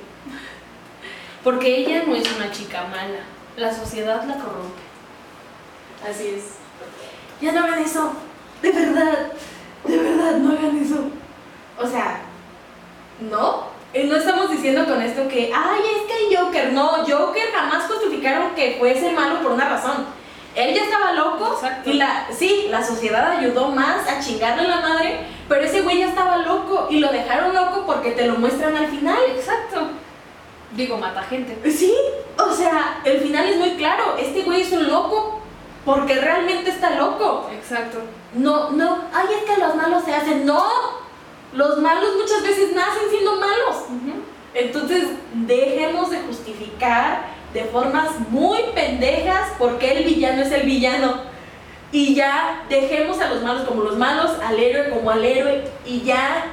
Porque ella no es una chica mala. La sociedad la corrompe. Así es. Ya no hagan eso. De verdad. De verdad, no hagan eso. O sea, ¿no? Eh, No estamos diciendo con esto que, ay, es que Joker. No, Joker jamás justificaron que fuese malo por una razón. Él ya estaba loco Exacto. y la, sí, la sociedad ayudó más a chingarle a la madre, pero ese güey ya estaba loco y lo dejaron loco porque te lo muestran al final. Exacto. Digo, mata gente. Sí, o sea, el final es muy claro. Este güey es un loco porque realmente está loco. Exacto. No, no, ay, es que los malos se hacen. No, los malos muchas veces nacen siendo malos. Entonces, dejemos de justificar de formas muy pendejas por qué el villano es el villano. Y ya dejemos a los malos como los malos, al héroe como al héroe. Y ya,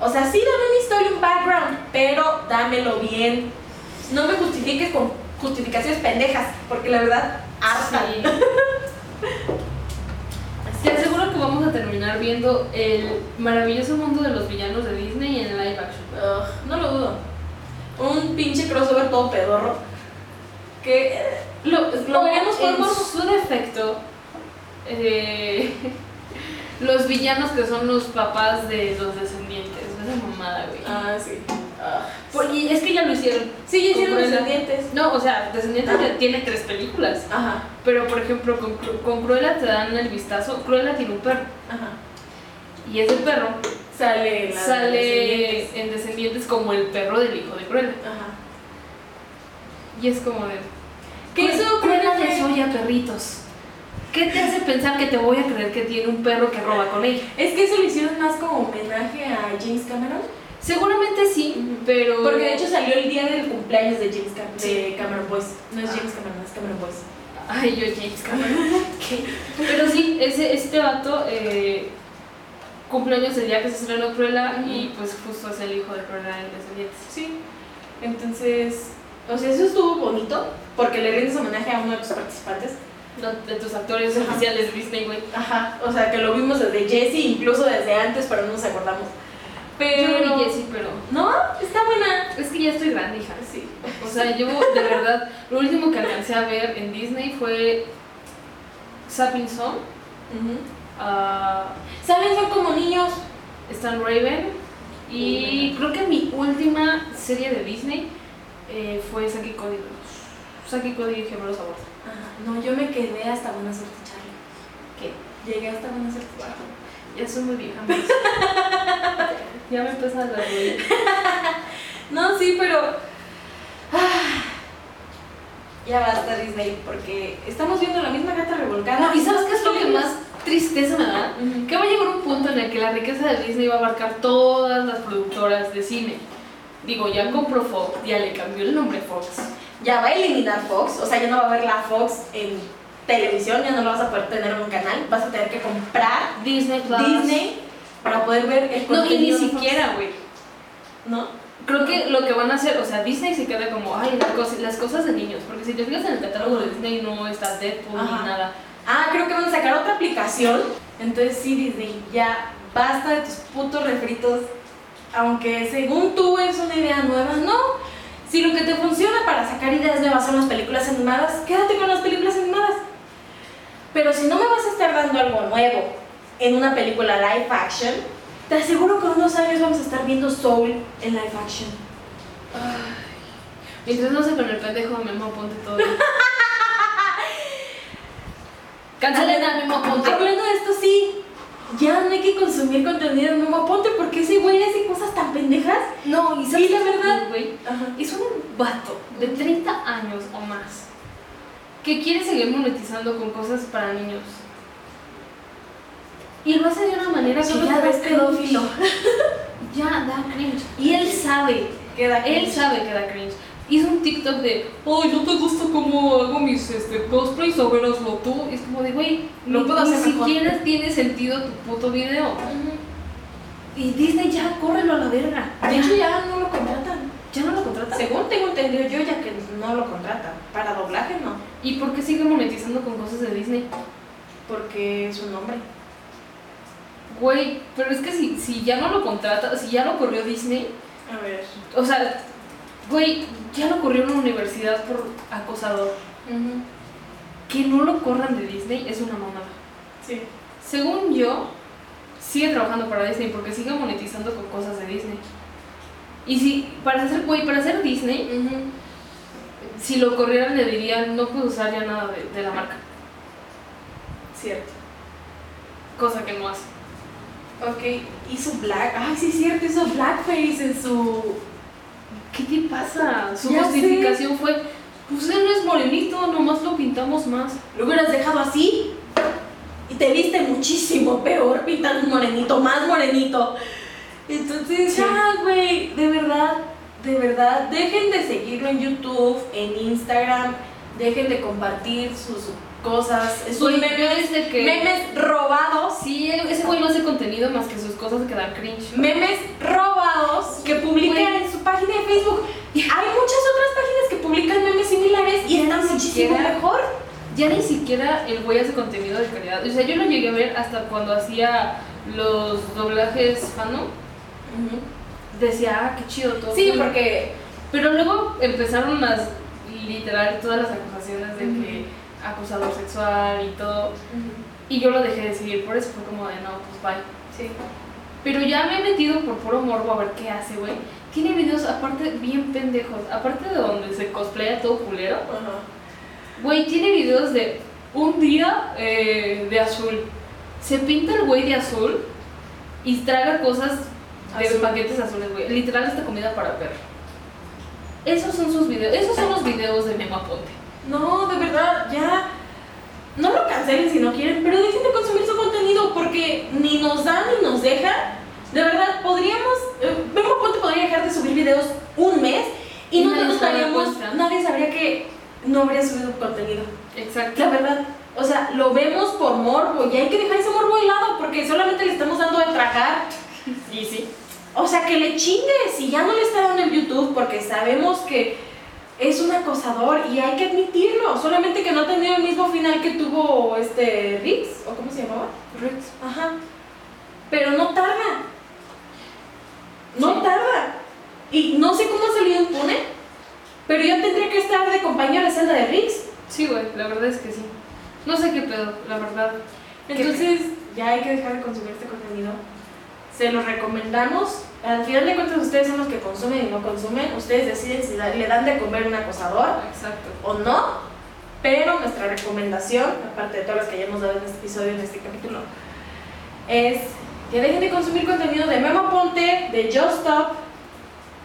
o sea, sí, dame una historia, un background, pero dámelo bien. No me justifiques con justificaciones pendejas, porque la verdad, harta. Sí. [laughs] Te aseguro que vamos a terminar viendo el maravilloso mundo de los villanos de Disney en live action. No lo dudo. Un pinche crossover todo pedorro. Que eh, lo, lo veremos por en su defecto, eh, [laughs] los villanos que son los papás de los descendientes. Esa mamada, güey. Ah, sí. Por- y es que ya lo hicieron. Sí, ya hicieron descendientes. No, o sea, Descendientes Ah. tiene tres películas. Ajá, Pero, por ejemplo, con, con Cruella te dan el vistazo. Cruella tiene un perro. ajá. Y ese perro Sale sale descendientes. en Descendientes como el perro del hijo de Cruella. Ajá. Y es como de... Que eso Cruella creo que- desolla perritos. ¿Qué te hace pensar que te voy a creer que tiene un perro que roba con ella? Es que eso lo hicieron más como homenaje a James Cameron. Seguramente sí, pero... Porque de hecho salió el día del cumpleaños de James Cam- Sí. de Cameron Boyce. No es Ah. James Cameron, es Cameron Boyce. Ay, yo James Cameron. [laughs] Pero sí, ese, este vato eh, cumpleaños el día que se estrenó Cruella y pues justo es el hijo de Cruella en Descendientes. Sí. Entonces, o sea, eso estuvo bonito porque le rindes homenaje a uno de tus participantes. No, de tus actores Ajá. oficiales Disney, güey. Ajá, o sea, que lo vimos desde Jesse, incluso desde antes, pero no nos acordamos. Pero. Yo no vi Jessie, pero... No, está buena. Es que ya estoy grande, hija. Sí. O sea, yo de verdad, lo último que alcancé a ver en Disney fue Sapping Song, ah, ¿Saben? Son como niños. Stan Raven y creo que mi última serie de Disney eh, fue Saki Cody. Saki Cody y Gemelos a bordo. Ajá. No, yo me quedé hasta buena suerte, Charlie. ¿Qué? Llegué hasta buena suerte, Charlie. Ya soy muy vieja. [laughs] Ya me pesan las rodillas. No, sí, pero. ah, [sighs] ya basta, Disney, porque estamos viendo la misma gata revolcada. ¿Y sabes qué es lo que más tristeza me da? Que va a llegar un punto en el que la riqueza de Disney va a abarcar todas las productoras de cine. Digo, ya compró Fox, ya le cambió el nombre Fox. Ya va a eliminar Fox, o sea, ya no va a haber la Fox en televisión, ya no lo vas a poder tener en un canal, vas a tener que comprar Disney. Disney para poder ver el No, y ni contenido siquiera, güey. ¿No? Creo que lo que van a hacer, o sea, Disney se queda como, ay, las cosas, las cosas de niños. Porque si te fijas en el catálogo de Disney no está Deadpool Ajá. ni nada. Ah, creo que van a sacar otra aplicación. Entonces sí, Disney, ya basta de tus putos refritos. Aunque según tú es una idea nueva, no. Si lo que te funciona para sacar ideas nuevas son las películas animadas, quédate con las películas animadas. Pero si no me vas a estar dando algo nuevo en una película live action, te aseguro que en unos años vamos a estar viendo Soul en live action. Mientras no sé con el pendejo de Memo Ponte todo. [laughs] Cancelen a Memo Ponte. Hablando de esto, sí, ya no hay que consumir contenido de Memo Ponte porque ese güey hace cosas tan pendejas. No, y Y la verdad- güey, es un vato de 30 años o más que quiere seguir monetizando con cosas para niños. Y lo hace de una manera que ya da cringe. pedófilo. [laughs] Ya da cringe. Y él sabe, Queda él cringe. sabe que da cringe. Hizo un TikTok de, ay, ¿no te gusta cómo hago mis este, cosplays? A ver, hazlo tú. Y es como de, güey, ni, puedo ni hacer mejor. siquiera tiene sentido tu puto video. Y Disney ya, córrelo a la verga. De hecho, ya no lo contratan. Ya no lo contrata. Según tengo entendido yo, ya que no lo contratan. Para doblaje, no. ¿Y por qué sigue monetizando con cosas de Disney? Porque es un nombre. Güey, pero es que si, si ya no lo contrata, si ya lo corrió Disney, A ver. o sea, güey, ya lo corrió una universidad por acosador. Que no lo corran de Disney es una mamada. Sí. Según yo, sigue trabajando para Disney porque sigue monetizando con cosas de Disney. Y si, para hacer, güey, para hacer Disney, si lo corrieran le dirían, no puedo usar ya nada de, de la marca. Cierto. Cosa que no hace. Ok, hizo black. Ay, sí, es cierto, hizo blackface en su. ¿Qué te pasa? Su Ya justificación fue, pues él no es morenito, nomás lo pintamos más. Lo hubieras dejado así y te viste muchísimo peor pintando un morenito, más morenito. Entonces, Sí. ya, güey, de verdad, de verdad, dejen de seguirlo en YouTube, en Instagram, dejen de compartir sus cosas, sus memes, desde que- memes robados. Sí, ese güey no hace contenido más que sus cosas que dan cringe. memes robados que publica Güey. en su página de Facebook. Hay muchas otras páginas que publican memes similares y están muchísimo siquiera- mejor. Ya ni siquiera el güey hace contenido de calidad. O sea, yo lo llegué a ver hasta cuando hacía los doblajes fano. Decía, ah, qué chido todo. Sí, cool". porque Pero luego empezaron las, literal, todas las acusaciones de que acosador sexual y todo. Y yo lo dejé de seguir, por eso fue como de, no, pues bye. sí. Pero ya me he metido por puro morbo a ver qué hace, güey. Tiene videos aparte bien pendejos. Aparte de donde se cosplaya todo culero. Güey, tiene videos de un día eh, de azul. Se pinta el güey de azul y traga cosas de Azul. paquetes azules, güey. Literal esta comida para perro. Esos son sus videos. Esos son los videos de Memo Aponte. No, de verdad, ya. No lo cancelen si no quieren, pero dejen de consumir su contenido porque ni nos da ni nos deja. De verdad, podríamos. Eh, Memo Ponte podría dejar de subir videos un mes y Y no nos cuenta. Nadie sabría que no habría subido contenido. Exacto. La verdad. O sea, lo vemos por morbo y hay que dejar ese morbo de lado porque solamente le estamos dando de tragar. Y [laughs] sí. O sea, que le chingue si ya no le está dando en YouTube porque sabemos que es un acosador y hay que admitirlo. Solamente que no ha tenido el mismo final que tuvo este Riggs, o cómo se llamaba. Riggs. Ajá. Pero no tarda. No Sí. tarda. Y no sé cómo ha salido impune, pero yo tendría que estar de compañero de celda de Riggs. Sí, güey, la verdad es que sí. No sé qué pedo, la verdad. Entonces, ya hay que dejar de consumir este contenido. Se los recomendamos. Al final de cuentas, ustedes son los que consumen y no consumen. Ustedes deciden si le dan de comer un acosador Exacto. o no. Pero nuestra recomendación, aparte de todas las que ya hemos dado en este episodio, en este capítulo, es que dejen de consumir contenido de Memo Ponte, de Just Stop,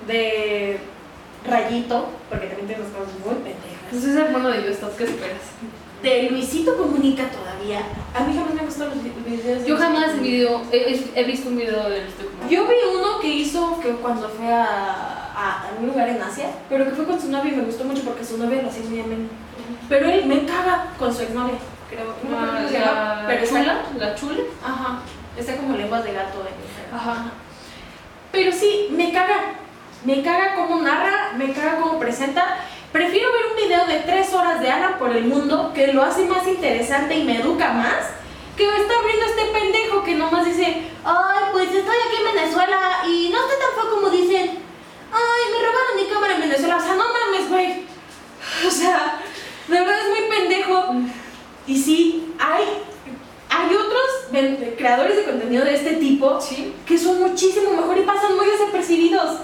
de Rayito, porque también tiene unas cosas muy pendejas. Pues es hermano de Yo Stop, ¿qué esperas? De Luisito Comunica todavía. A mí jamás me han gustado los vi- videos de Yo Luisito jamás Comunica. video, he, he visto un video de este como. Yo vi uno que hizo que cuando fue a, a, a un lugar en Asia, pero que fue con su novia y me gustó mucho porque su novia lo hacía muy ameno. Pero él me caga con su exnovia, creo. No me llama, la pero está- chula, la chula. Aja, está como lenguas de gato Instagram. Ajá. Pero sí, me caga. Me caga cómo narra, me caga cómo presenta. Prefiero ver un video de tres horas de Alan por el mundo que lo hace más interesante y me educa más que está abriendo este pendejo que nomás dice, ay, pues estoy aquí en Venezuela y no está tan feo como dicen. Ay, me robaron mi cámara en Venezuela. O sea, no mames, güey. [laughs] O sea, de verdad es muy pendejo. Y sí, hay, hay otros creadores de contenido de este tipo Sí. que son muchísimo mejor y pasan muy desapercibidos,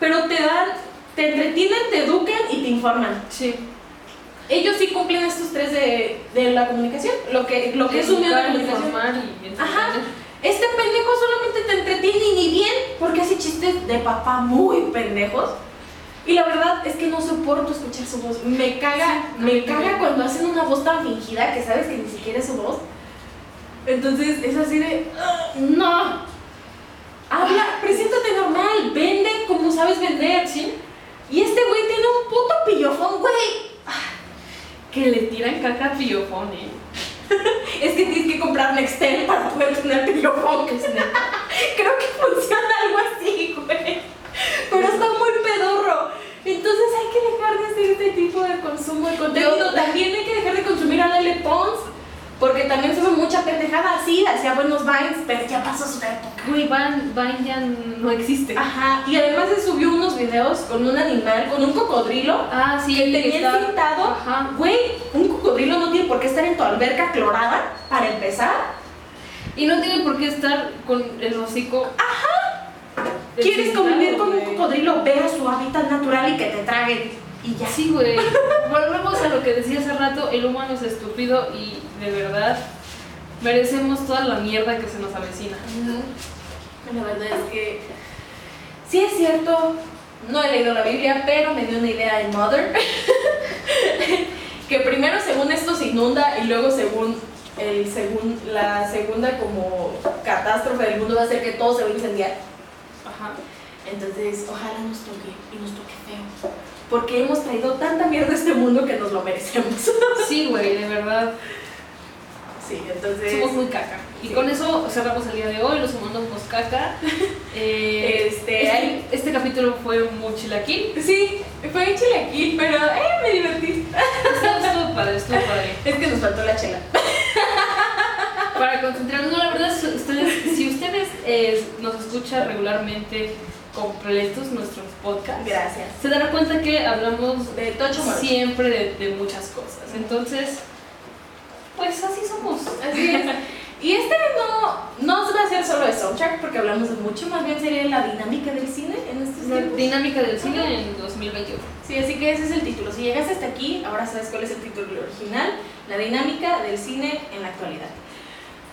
pero te dan, te entretienen, te educan y te informan. Sí. Ellos sí cumplen estos tres de, de la comunicación, lo que, lo que es un medio de comunicación. y Ajá. Este pendejo solamente te entretiene ni bien porque hace chistes de papá muy pendejos. Y la verdad es que no soporto escuchar su voz. Me caga, me caga cuando hacen una voz tan fingida que sabes que ni siquiera es su voz. Entonces es así de, "Ah, no. Habla, preséntate normal, vende como sabes vender, ¿sí? Y este güey tiene un puto pillofón, güey. Que le tiran caca a pillofón, ¿eh? [laughs] Es que tienes que comprar Nextel para poder tener pillofón. Que es neta. [laughs] Creo que funciona algo así, güey. Pero está muy pedorro. Entonces hay que dejar de hacer este tipo de consumo de contenido. También hay que dejar de consumir a Lele Pons. Porque también sube mucha pendejada así, hacía buenos vines, pero ya pasó su época. Güey, Vine, ya no existe. Ajá, y además se subió unos videos con un animal, con un cocodrilo. Ah, sí, que tenía está- cintado. Ajá. Güey, un cocodrilo no tiene por qué estar en tu alberca clorada, para empezar. Y no tiene por qué estar con el hocico. ¿Quieres descintado, convivir con un cocodrilo? Ve a su hábitat natural y que te traguen. Y ya. Sí, güey. [laughs] Volvemos a lo que decía hace rato, el humano es estúpido y de verdad merecemos toda la mierda que se nos avecina. La verdad es que sí es cierto, no he leído la Biblia, pero me dio una idea en Mother. [laughs] que primero según esto se inunda y luego según el segun, la segunda como catástrofe del mundo va a ser que todo se va a incendiar. Ajá. Entonces, ojalá nos toque y nos toque feo. Porque hemos traído tanta mierda a este mundo que nos lo merecemos. [laughs] Sí, güey, de verdad. Sí, entonces. Somos muy caca. Y Sí. con eso cerramos el día de hoy, los humanos somos caca. [laughs] Eh, Este, este, hay- este capítulo fue muy chilaquil. Sí, fue chilaquil, pero eh, me divertí. Estuvo, padre, estuvo padre. Es que nos faltó la chela. [laughs] Para concentrarnos, no, la verdad, si ustedes, si ustedes eh, nos escuchan regularmente completos nuestros podcasts, Gracias. se dará cuenta que hablamos De Tocho siempre de, de muchas cosas. Entonces, pues así somos. Así es. Y este no, no va a ser solo de soundtrack porque hablamos de mucho, más bien sería la dinámica del cine en estos La tiempos. dinámica del cine en 2021. Sí, así que ese es el título. Si llegaste hasta aquí, ahora sabes cuál es el título original, la dinámica del cine en la actualidad.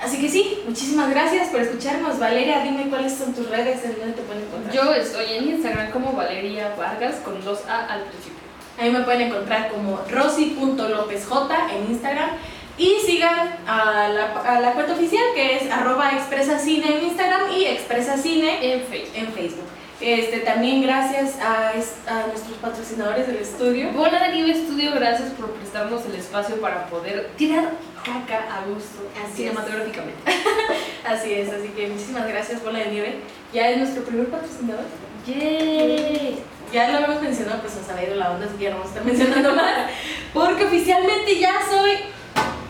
Así que sí, muchísimas gracias por escucharnos. Valeria, dime cuáles son tus redes, en dónde te pueden encontrar. Yo estoy en Instagram como Valeria Vargas con dos A al principio. Ahí me pueden encontrar como rosy.lopezj en Instagram. Y sigan a la, a la cuenta oficial que es arroba expresacine en Instagram y expresacine En Facebook. en Facebook. Este, también gracias a, es- a nuestros patrocinadores del estudio. Bola de Nieve Studio, gracias por prestarnos el espacio para poder tirar caca a gusto Así cinematográficamente. [laughs] Así es, así que muchísimas gracias Bola de Nieve. Ya es nuestro primer patrocinador. ¡Yay! Ya lo habíamos mencionado, pues nos ha ido la onda, así que ya no vamos a estar mencionando más. Porque oficialmente ya soy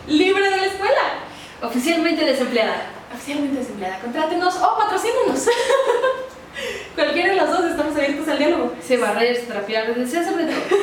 libre de la escuela. Oficialmente desempleada. Oficialmente desempleada. Contrátenos o patrocínenos. [laughs] Cualquiera de los dos estamos abiertos al diálogo. Se barrer, se trapear, se hace de todo.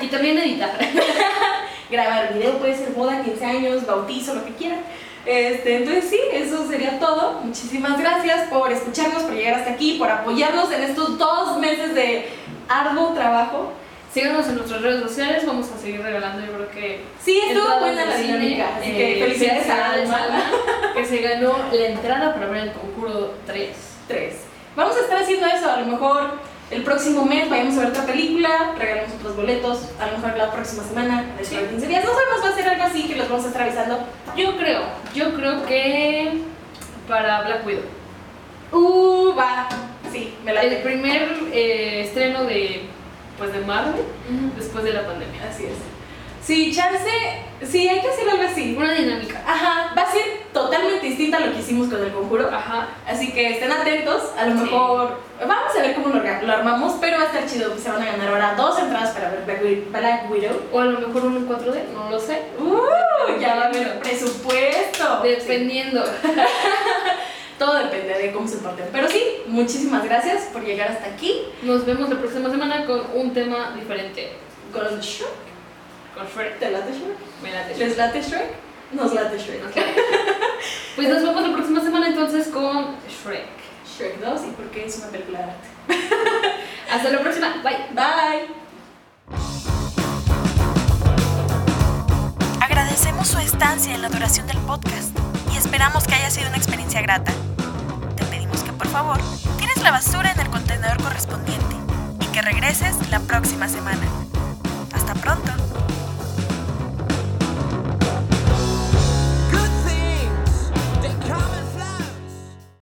Y también editar. [laughs] Grabar video puede ser boda, 15 años, bautizo, lo que quieran. Este, entonces sí, eso sería todo. Muchísimas gracias por escucharnos, por llegar hasta aquí, por apoyarnos en estos dos meses de arduo trabajo. Síganos en nuestras redes sociales, vamos a seguir regalando, yo creo que. Sí, estuvo buena la cine, dinámica, así eh, que felicidades a Alma. Que se ganó la entrada para ver el conjuro 3. Tres. Vamos a estar haciendo eso, a lo mejor el próximo mes vayamos a ver otra película, regalamos otros boletos, a lo mejor la próxima semana, dentro de 15 días, no sabemos, va a ser algo así que los vamos a estar avisando. Yo creo, yo creo que para Black Widow. Uh, va, sí, me la El primer eh, estreno de, pues, de Marvel Ujú. después de la pandemia. Así es. Sí, chance, sí, hay que hacer algo así. Una dinámica. Ajá, va a ser totalmente distinta a lo que hicimos con el conjuro. Ajá. Así que estén atentos, a lo Sí. mejor vamos a ver cómo lo, lo armamos, pero va a estar chido, se van a ganar ahora dos entradas para ver Black Wi- Black Widow. O a lo mejor uno en 4D, no lo sé. Uh, ya va a haber presupuesto. Sí, Dependiendo. [laughs] todo depende de cómo se porten. Pero sí, muchísimas gracias por llegar hasta aquí Nos vemos la próxima semana con un tema diferente. con Shrek. Con Shrek. ¿Te late Shrek? Me late. ¿Les late Shrek? Nos late Shrek. Nos late. [laughs] Pues nos vemos la próxima semana entonces con Shrek. Shrek 2 y porque es una película de arte. [laughs] Hasta la próxima. Bye. Bye. Agradecemos su estancia en la duración del podcast esperamos que haya sido una experiencia grata. Te pedimos que favor, tienes la basura en el contenedor correspondiente y que regreses la próxima semana. Hasta pronto.